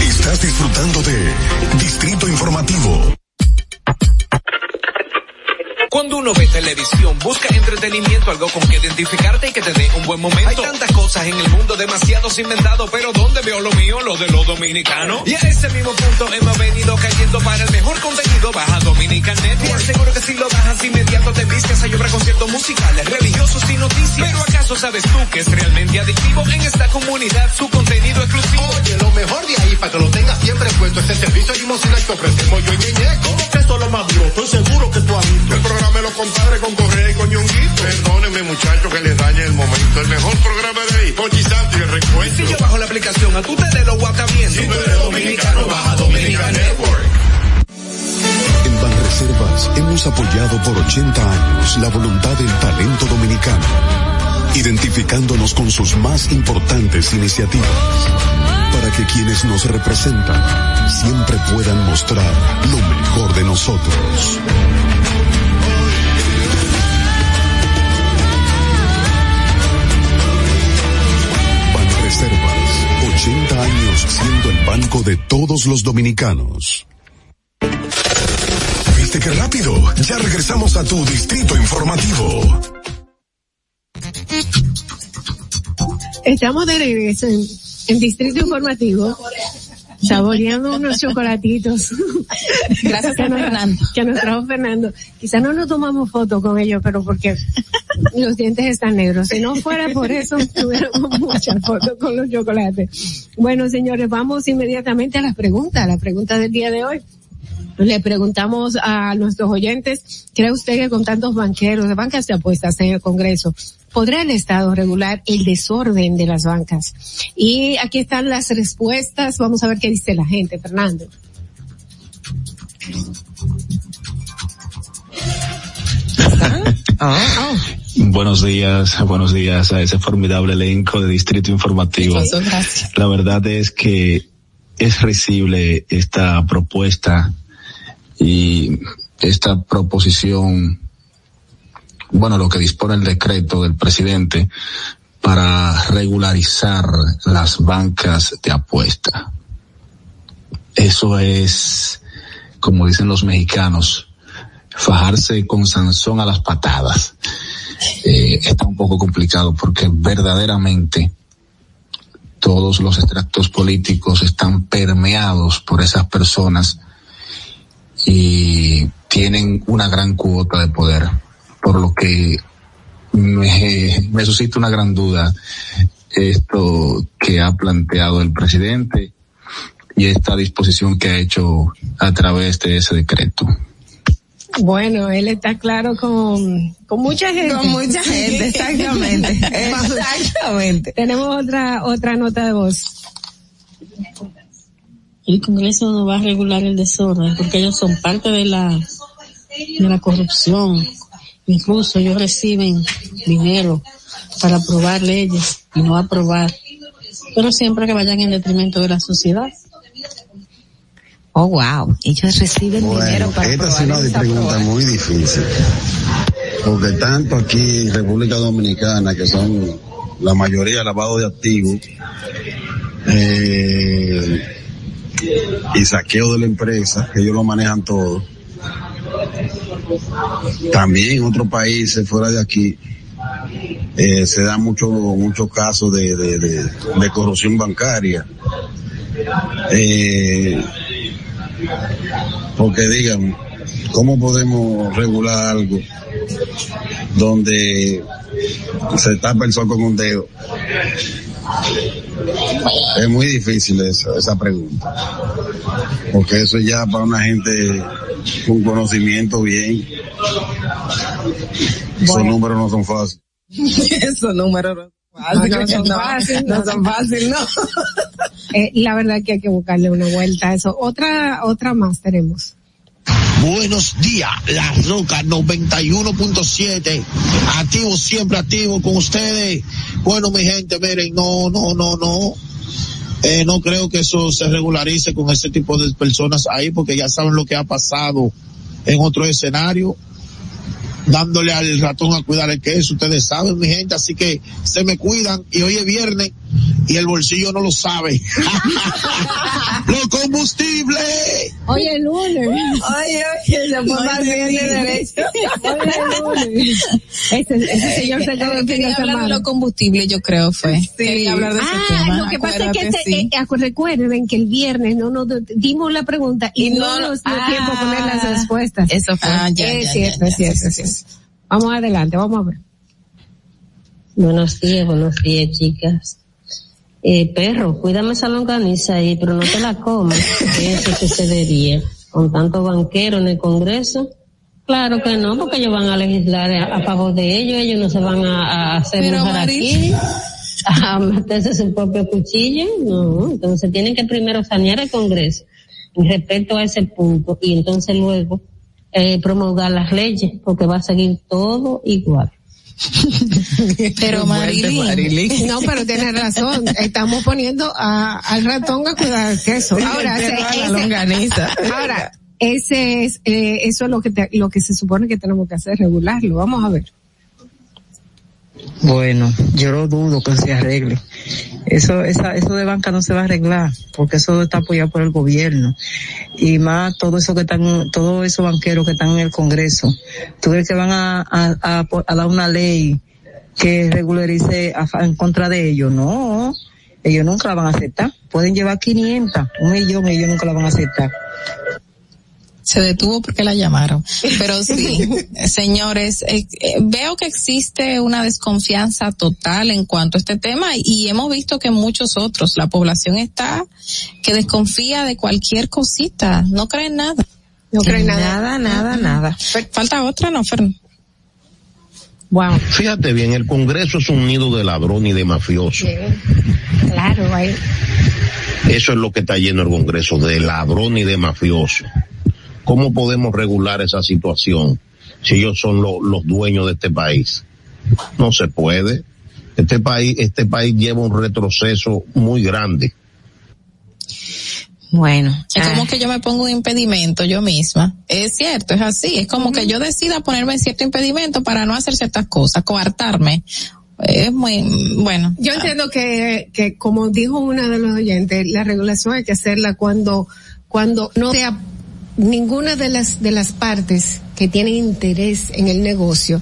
Estás disfrutando de Distrito Informativo. Cuando uno ve televisión, busca entretenimiento, algo con que identificarte y que te dé un buen momento. Hay tantas cosas en el mundo, demasiados inventados, pero ¿dónde veo lo mío? Lo de los dominicanos. Y a ese mismo punto hemos venido cayendo para el mejor contenido. Baja Dominican Net y aseguro que si lo bajas inmediato te vistes a llorar conciertos musicales, religiosos y noticias. Pero ¿acaso sabes tú que es realmente adictivo en esta comunidad su contenido exclusivo? Oye, lo mejor de ahí para que lo tengas siempre puesto este servicio limosina que ofrecemos yo y Ñeñe. ¿Cómo que esto es lo más duro? Estoy seguro que tú has visto. Programa de los compadres con Correa y con Ñonguito. Perdónenme muchachos que les dañe el momento. El mejor programa de ahí, Conchi Santo y el recuento. Si yo bajo la aplicación, a tú te de lo WhatsApp viendo. Si tú eres dominicano, baja Dominica Network. En Banreservas hemos apoyado por 80 años la voluntad del talento dominicano, identificándonos con sus más importantes iniciativas, para que quienes nos representan siempre puedan mostrar lo mejor de nosotros. Banreservas, 80 años siendo el banco de todos los dominicanos. ¿Viste qué rápido? Ya regresamos a tu distrito informativo. Estamos de regreso en Distrito Informativo. Saboreando unos chocolatitos. Gracias que a nos, Fernando. Que nos trajo Fernando. Quizá no nos tomamos foto con ellos, pero porque los dientes están negros. Si no fuera por eso, tuviéramos muchas fotos con los chocolates. Bueno, señores, vamos inmediatamente a las preguntas, la pregunta del día de hoy. Le preguntamos a nuestros oyentes, ¿cree usted que con tantos banqueros de bancas de apuestas en el Congreso, podrá el Estado regular el desorden de las bancas? Y aquí están las respuestas. Vamos a ver qué dice la gente, Fernando. Buenos días, buenos días a ese formidable elenco de Distrito Informativo. La verdad es que es recible esta propuesta y esta proposición, bueno, lo que dispone el decreto del presidente para regularizar las bancas de apuesta. Eso es, como dicen los mexicanos, fajarse con Sansón a las patadas. Eh, está un poco complicado porque verdaderamente todos los extractos políticos están permeados por esas personas y tienen una gran cuota de poder, por lo que me, me suscita una gran duda esto que ha planteado el presidente y esta disposición que ha hecho a través de ese decreto. Bueno, él está claro con, con mucha gente. Con mucha gente, exactamente. exactamente. Tenemos otra, otra nota de voz. El Congreso no va a regular el desorden porque ellos son parte de la, de la corrupción. Incluso ellos reciben dinero para aprobar leyes y no aprobar, pero siempre que vayan en detrimento de la sociedad. Oh, wow. Ellos reciben dinero para esta es una pregunta aprobar. muy difícil. Porque tanto aquí en República Dominicana, que son la mayoría lavado de activos, eh, y saqueo de la empresa, que ellos lo manejan todo. También en otros países fuera de aquí, eh, se dan muchos muchos casos de corrupción bancaria. Eh, porque digan, ¿cómo podemos regular algo donde se tapa el sol con un dedo? Es muy difícil esa, esa pregunta. Porque eso ya para una gente con conocimiento bien. Esos números no son fáciles. Esos números no No, son no son no, fáciles, no son fáciles, no. Eh, la verdad que hay que buscarle una vuelta a eso. Otra, otra más tenemos. Buenos días, La Roca 91.7, activo, siempre activo con ustedes. Bueno, mi gente, miren, no, no, no, no. Eh, no creo que eso se regularice con ese tipo de personas ahí porque ya saben lo que ha pasado en otro escenario. Dándole al ratón a cuidar el queso, ustedes saben, mi gente, así que se me cuidan y hoy es viernes y el bolsillo no lo sabe. ¡Los combustibles! Hoy es lunes. Oye, oye, se fue más bien de derecho. Hoy es lunes. Ese, ese señor se quedó el fin de Quería hablar de los combustibles, yo creo fue. Quería hablar de ese ah, tema. lo que pasa es que este, sí. eh, recuerden que el viernes no nos dimos la pregunta y, Y no, no- nos dio ah, tiempo a poner las respuestas. eso fue. Ah, ya, es ya, cierto, ya, es cierto, sí, es sí, cierto. Vamos adelante, vamos a ver. Buenos días, buenos días, chicas. Eh, perro, cuídame esa longaniza ahí, pero no te la comas. Eso que se. Con tanto banquero en el Congreso. Claro que no, porque ellos van a legislar a, a favor de ellos, ellos no se van a, a hacer Pero, mujer aquí, a meterse su propio cuchillo. No, entonces tienen que primero sanear el Congreso respecto a ese punto y entonces luego eh, promulgar las leyes, porque va a seguir todo igual. Pero Marilyn. No, pero tienes razón. Estamos poniendo a, al ratón a cuidar el queso. Ahora, ese- ese- ahora, ese es, eh, eso es lo que te- lo que se supone que tenemos que hacer, regularlo. Vamos a ver. Bueno, yo lo dudo que se arregle. Eso, esa, eso de banca no se va a arreglar, porque eso está apoyado por el gobierno. Y más todo eso que están, todos esos banqueros que están en el Congreso. ¿Tú crees que van a, a, a- a dar una ley que regularice en contra de ellos? No. ellos nunca la van a aceptar. Pueden llevar 500, un millón, ellos nunca la van a aceptar. Se detuvo porque la llamaron. Pero sí, señores, eh, eh, veo que existe una desconfianza total en cuanto a este tema y hemos visto que muchos otros, la población está que desconfía de cualquier cosita, no creen nada. No creen nada. Nada, nada, nada. Falta otra, no, Fernando. Wow. Fíjate bien, el Congreso es un nido de ladrón y de mafioso. Claro, ahí. Eso es lo que está lleno el Congreso, de ladrón y de mafioso. ¿Cómo podemos regular esa situación si ellos son lo- los dueños de este país? No se puede. Este país, este país lleva un retroceso muy grande. Bueno. Es como que yo me pongo un impedimento yo misma. Es cierto, es así. Es como que yo decida ponerme cierto impedimento para no hacer ciertas cosas, coartarme. Es muy, bueno. Yo entiendo que, que como dijo una de los oyentes, la regulación hay que hacerla cuando, cuando no sea ninguna de las, de las partes que tienen interés en el negocio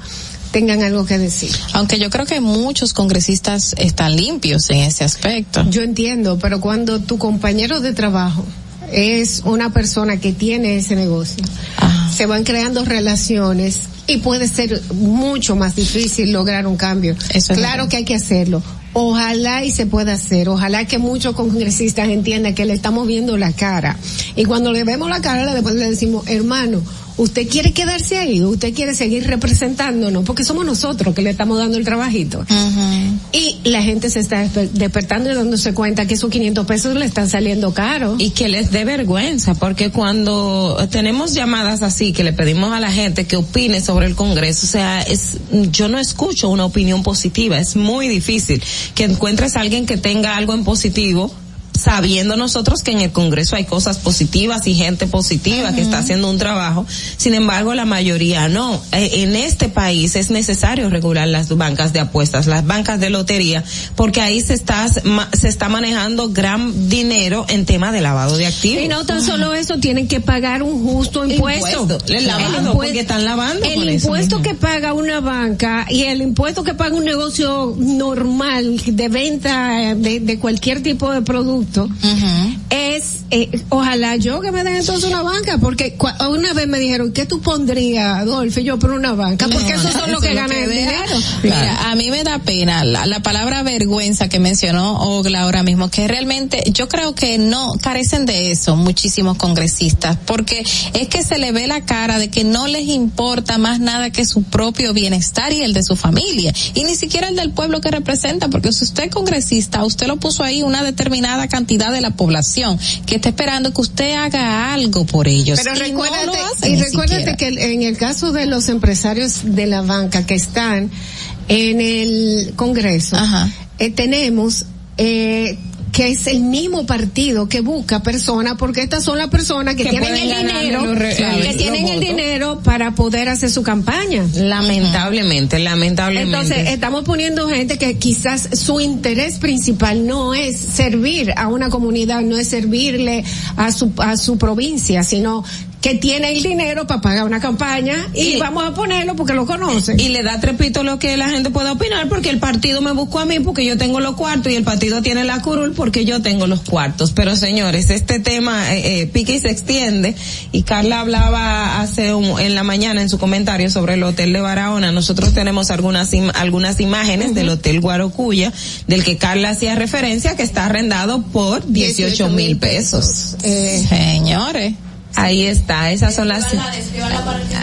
tengan algo que decir. Aunque yo creo que muchos congresistas están limpios en ese aspecto. Yo entiendo, pero cuando tu compañero de trabajo es una persona que tiene ese negocio, se van creando relaciones y puede ser mucho más difícil lograr un cambio. claro que hay que hacerlo. Ojalá y se pueda hacer, ojalá que muchos congresistas entiendan que le estamos viendo la cara. Y cuando le vemos la cara, después le decimos, hermano, usted quiere quedarse ahí, usted quiere seguir representándonos, porque somos nosotros que le estamos dando el trabajito. Y la gente se está desper- despertando y dándose cuenta que esos 500 pesos le están saliendo caro. Y que les dé vergüenza, porque cuando tenemos llamadas así, que le pedimos a la gente que opine sobre el Congreso, o sea, es, yo no escucho una opinión positiva, es muy difícil que encuentres a alguien que tenga algo en positivo, sabiendo nosotros que en el Congreso hay cosas positivas y gente positiva que está haciendo un trabajo, sin embargo la mayoría no. Eh, En este país es necesario regular las bancas de apuestas, las bancas de lotería, porque ahí se está, se está manejando gran dinero en tema de lavado de activos. Y no tan solo eso, tienen que pagar un justo impuesto. Impuesto, el lavado, porque están lavando El eso impuesto que paga una banca y el impuesto que paga un negocio normal de venta eh, de, de cualquier tipo de producto es, eh, ojalá yo que me den entonces una banca, porque una vez me dijeron, ¿qué tú pondrías, Adolfo? Y yo por una banca, porque No, esos son los eso que lo ganan el dinero. Mira, a mí me da pena la, la palabra vergüenza que mencionó Ogla ahora mismo, que realmente yo creo que no carecen de eso muchísimos congresistas, porque es que se le ve la cara de que no les importa más nada que su propio bienestar y el de su familia, y ni siquiera el del pueblo que representa, porque si usted es congresista, usted lo puso ahí una determinada cantidad de la población que está esperando que usted haga algo por ellos. Pero y no recuérdate, lo hacen y recuérdate que en el caso de los empresarios de la banca que están en el Congreso, eh, tenemos eh, que es el mismo partido que busca personas, porque estas son las personas que, Que tienen el dinero, que tienen el dinero para poder hacer su campaña. Lamentablemente, lamentablemente. Entonces, estamos poniendo gente que quizás su interés principal no es servir a una comunidad, no es servirle a su, a su provincia, sino que tiene el dinero para pagar una campaña y, Y- vamos a ponerlo porque lo conocen. y le da trepito lo que la gente pueda opinar porque el partido me buscó a mí porque yo tengo los cuartos y el partido tiene la curul porque yo tengo los cuartos. Pero señores, este tema eh, eh, pique y se extiende y Carla hablaba hace un- en la mañana en su comentario sobre el hotel de Barahona. Nosotros tenemos algunas im- algunas imágenes del hotel Guarocuya del que Carla hacía referencia que está arrendado por 18 mil pesos. Eh, Señores. Ahí está, esas son las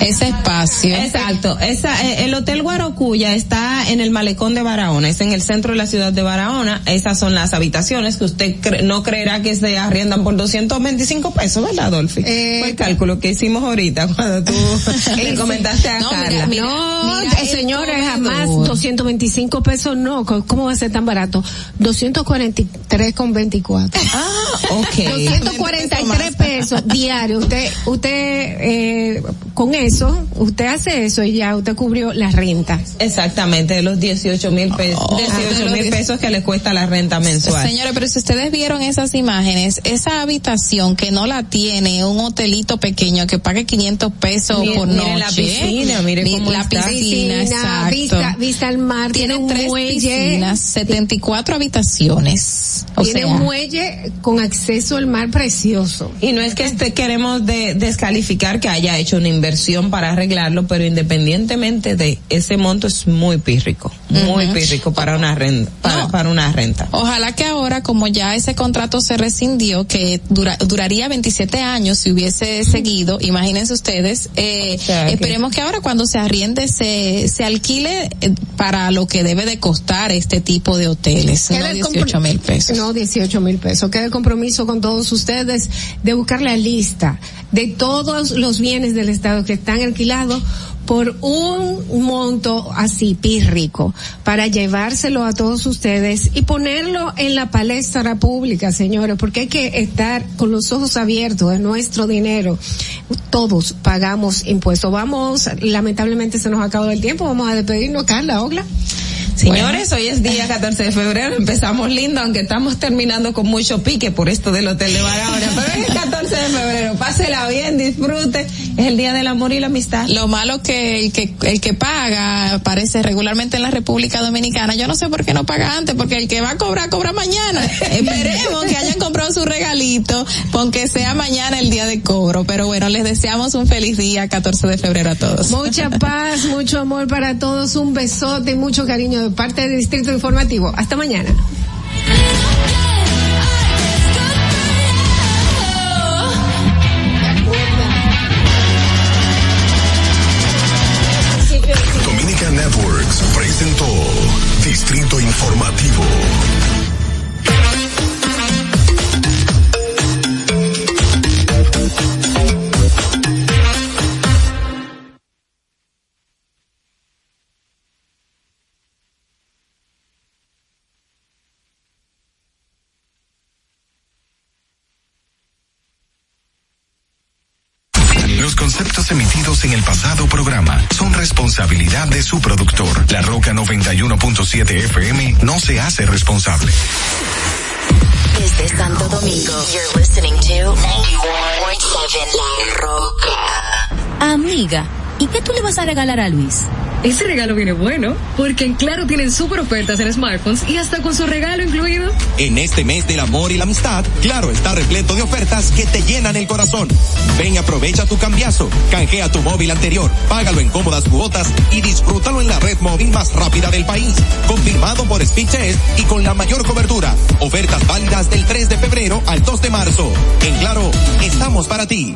ese espacio. Exacto, esa eh, el hotel Guarocuya está en el malecón de Barahona, es en el centro de la ciudad de Barahona. Esas son las habitaciones que usted cre- no creerá que se arriendan por 225 pesos, ¿verdad, Adolfi? Fue el cálculo que hicimos ahorita cuando tú le comentaste a No, Carla. mira, no, eh, señores, jamás 225 pesos no, ¿cómo va a ser tan barato? 243 con 24. Ah, ok. 243 pesos diarios usted, usted, eh, con eso, usted hace eso y ya usted cubrió la renta. Exactamente, de los 18 mil pesos, Oh. 18 mil pesos que le cuesta la renta mensual. Señores, pero si ustedes vieron esas imágenes, esa habitación que no la tiene un hotelito pequeño que pague 500 pesos Mire- por mire noche. la piscina, mire Mi- cómo la está. piscina, exacto. vista, vista al mar, tiene, un tres muelle. piscinas, 74 habitaciones. O tiene sea, un muelle con acceso al mar precioso. Y no es que este queremos de- descalificar que haya hecho una inversión para arreglarlo, pero independientemente de ese monto es muy pírrico, muy pírrico para una renta, para, para una renta. Ojalá que ahora, como ya ese contrato se rescindió, que dura- duraría 27 años si hubiese seguido, imagínense ustedes, eh, sea, esperemos que ahora cuando se arriende se, se alquile eh, para lo que debe de costar este tipo de hoteles, no Queda el 18 mil pesos. No, 18 mil pesos. Queda el compromiso con todos ustedes de buscar la lista de todos los bienes del Estado que están alquilados por un monto así pírrico para llevárselo a todos ustedes y ponerlo en la palestra pública, señores, porque hay que estar con los ojos abiertos, es nuestro dinero. Todos pagamos impuestos. Vamos, lamentablemente se nos acabó el tiempo, vamos a despedirnos, Carla, Ogla. Señores, hoy es día 14 de febrero, empezamos lindo, aunque estamos terminando con mucho pique por esto del Hotel de Barahona, pero hoy es 14 de febrero, pásela bien, disfrute, es el día del amor y la amistad. Lo malo que el que el que paga aparece regularmente en la República Dominicana. Yo no sé por qué no paga antes, porque el que va a cobrar cobra mañana. Esperemos que hayan comprado su regalito, aunque sea mañana el día de cobro. Pero bueno, les deseamos un feliz día 14 de febrero a todos. Mucha paz, mucho amor para todos, un besote y mucho cariño de parte del Distrito Informativo. Hasta mañana. Networks presentó Distrito Informativo. En el pasado programa son responsabilidad de su productor. La Roca 91.7 FM no se hace responsable. Desde Santo Domingo, you're listening to 91.7 La Roca. Amiga, ¿y qué tú le vas a regalar a Luis? Ese regalo viene bueno, porque en Claro tienen super ofertas en smartphones y hasta con su regalo incluido. En este mes del amor y la amistad, Claro está repleto de ofertas que te llenan el corazón. Ven, aprovecha tu cambiazo, canjea tu móvil anterior, págalo en cómodas cuotas y disfrútalo en la red móvil más rápida del país. Confirmado por Speedtest y con la mayor cobertura. Ofertas válidas del 3 de febrero al 2 de marzo. En Claro, estamos para ti.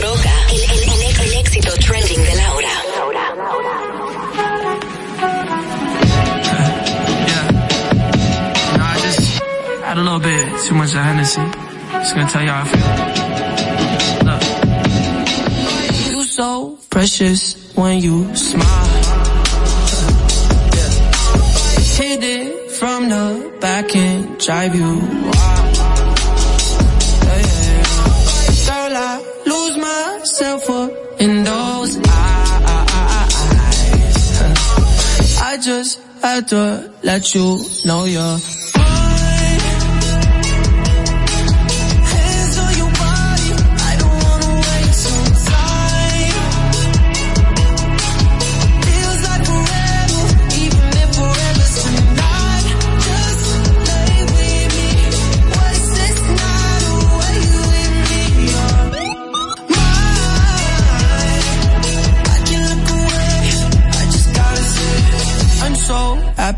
Roca, el, el, el, el éxito trending de Laura. Just had a little bit too much of Hennessy. Just gonna tell you how I feel. Look. You so precious when you smile. Hit it from the back and drive you myself up in those eyes. I just had to let you know you're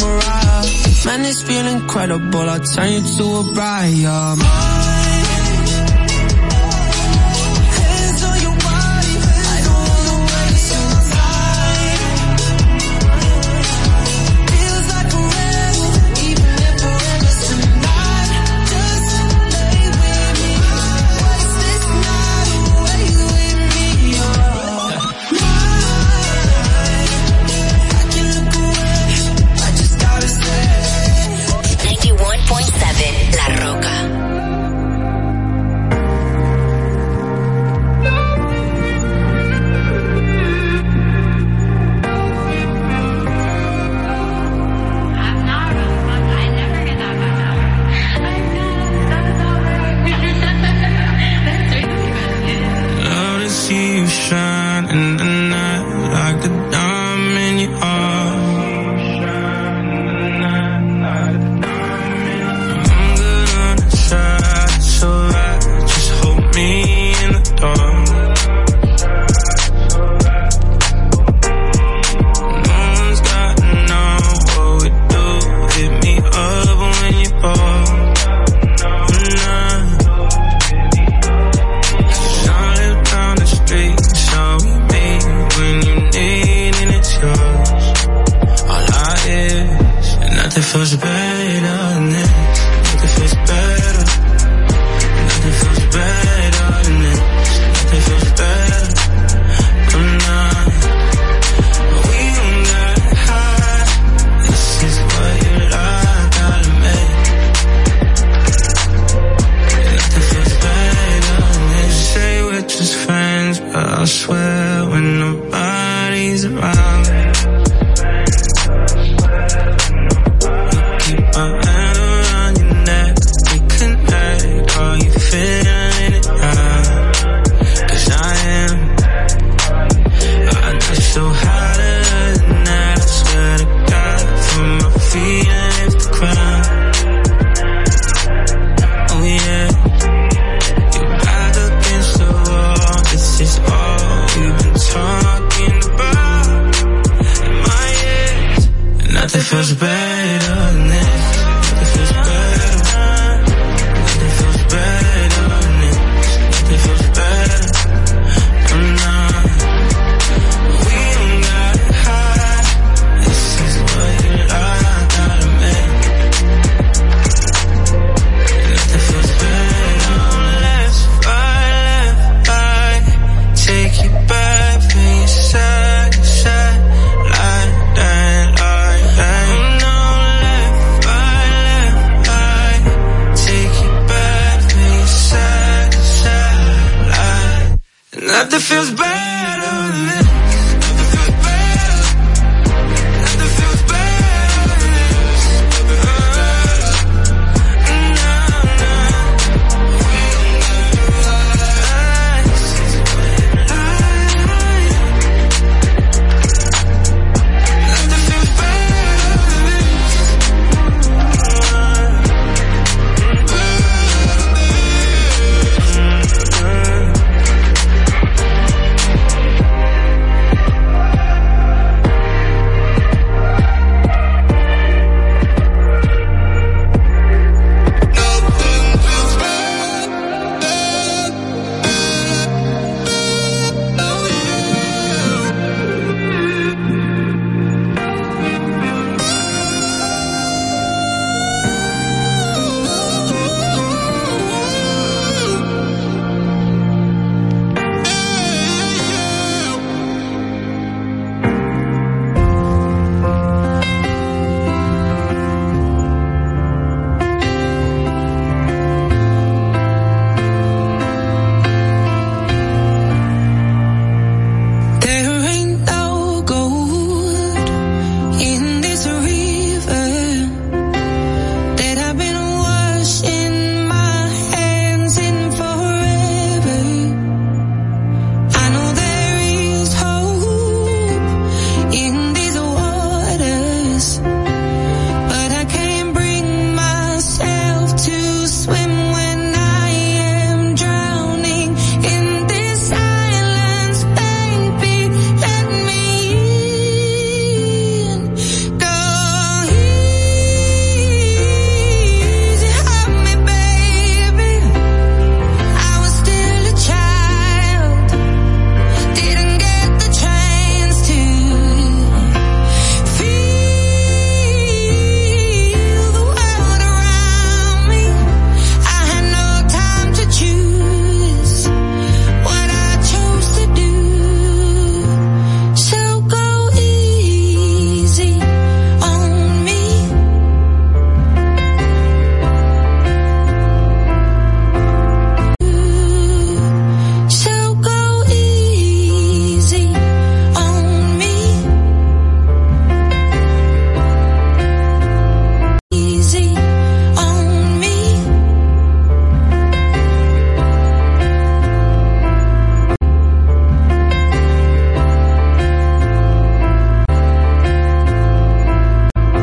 Mariah. Man, it's feeling incredible. I turn you to a bride.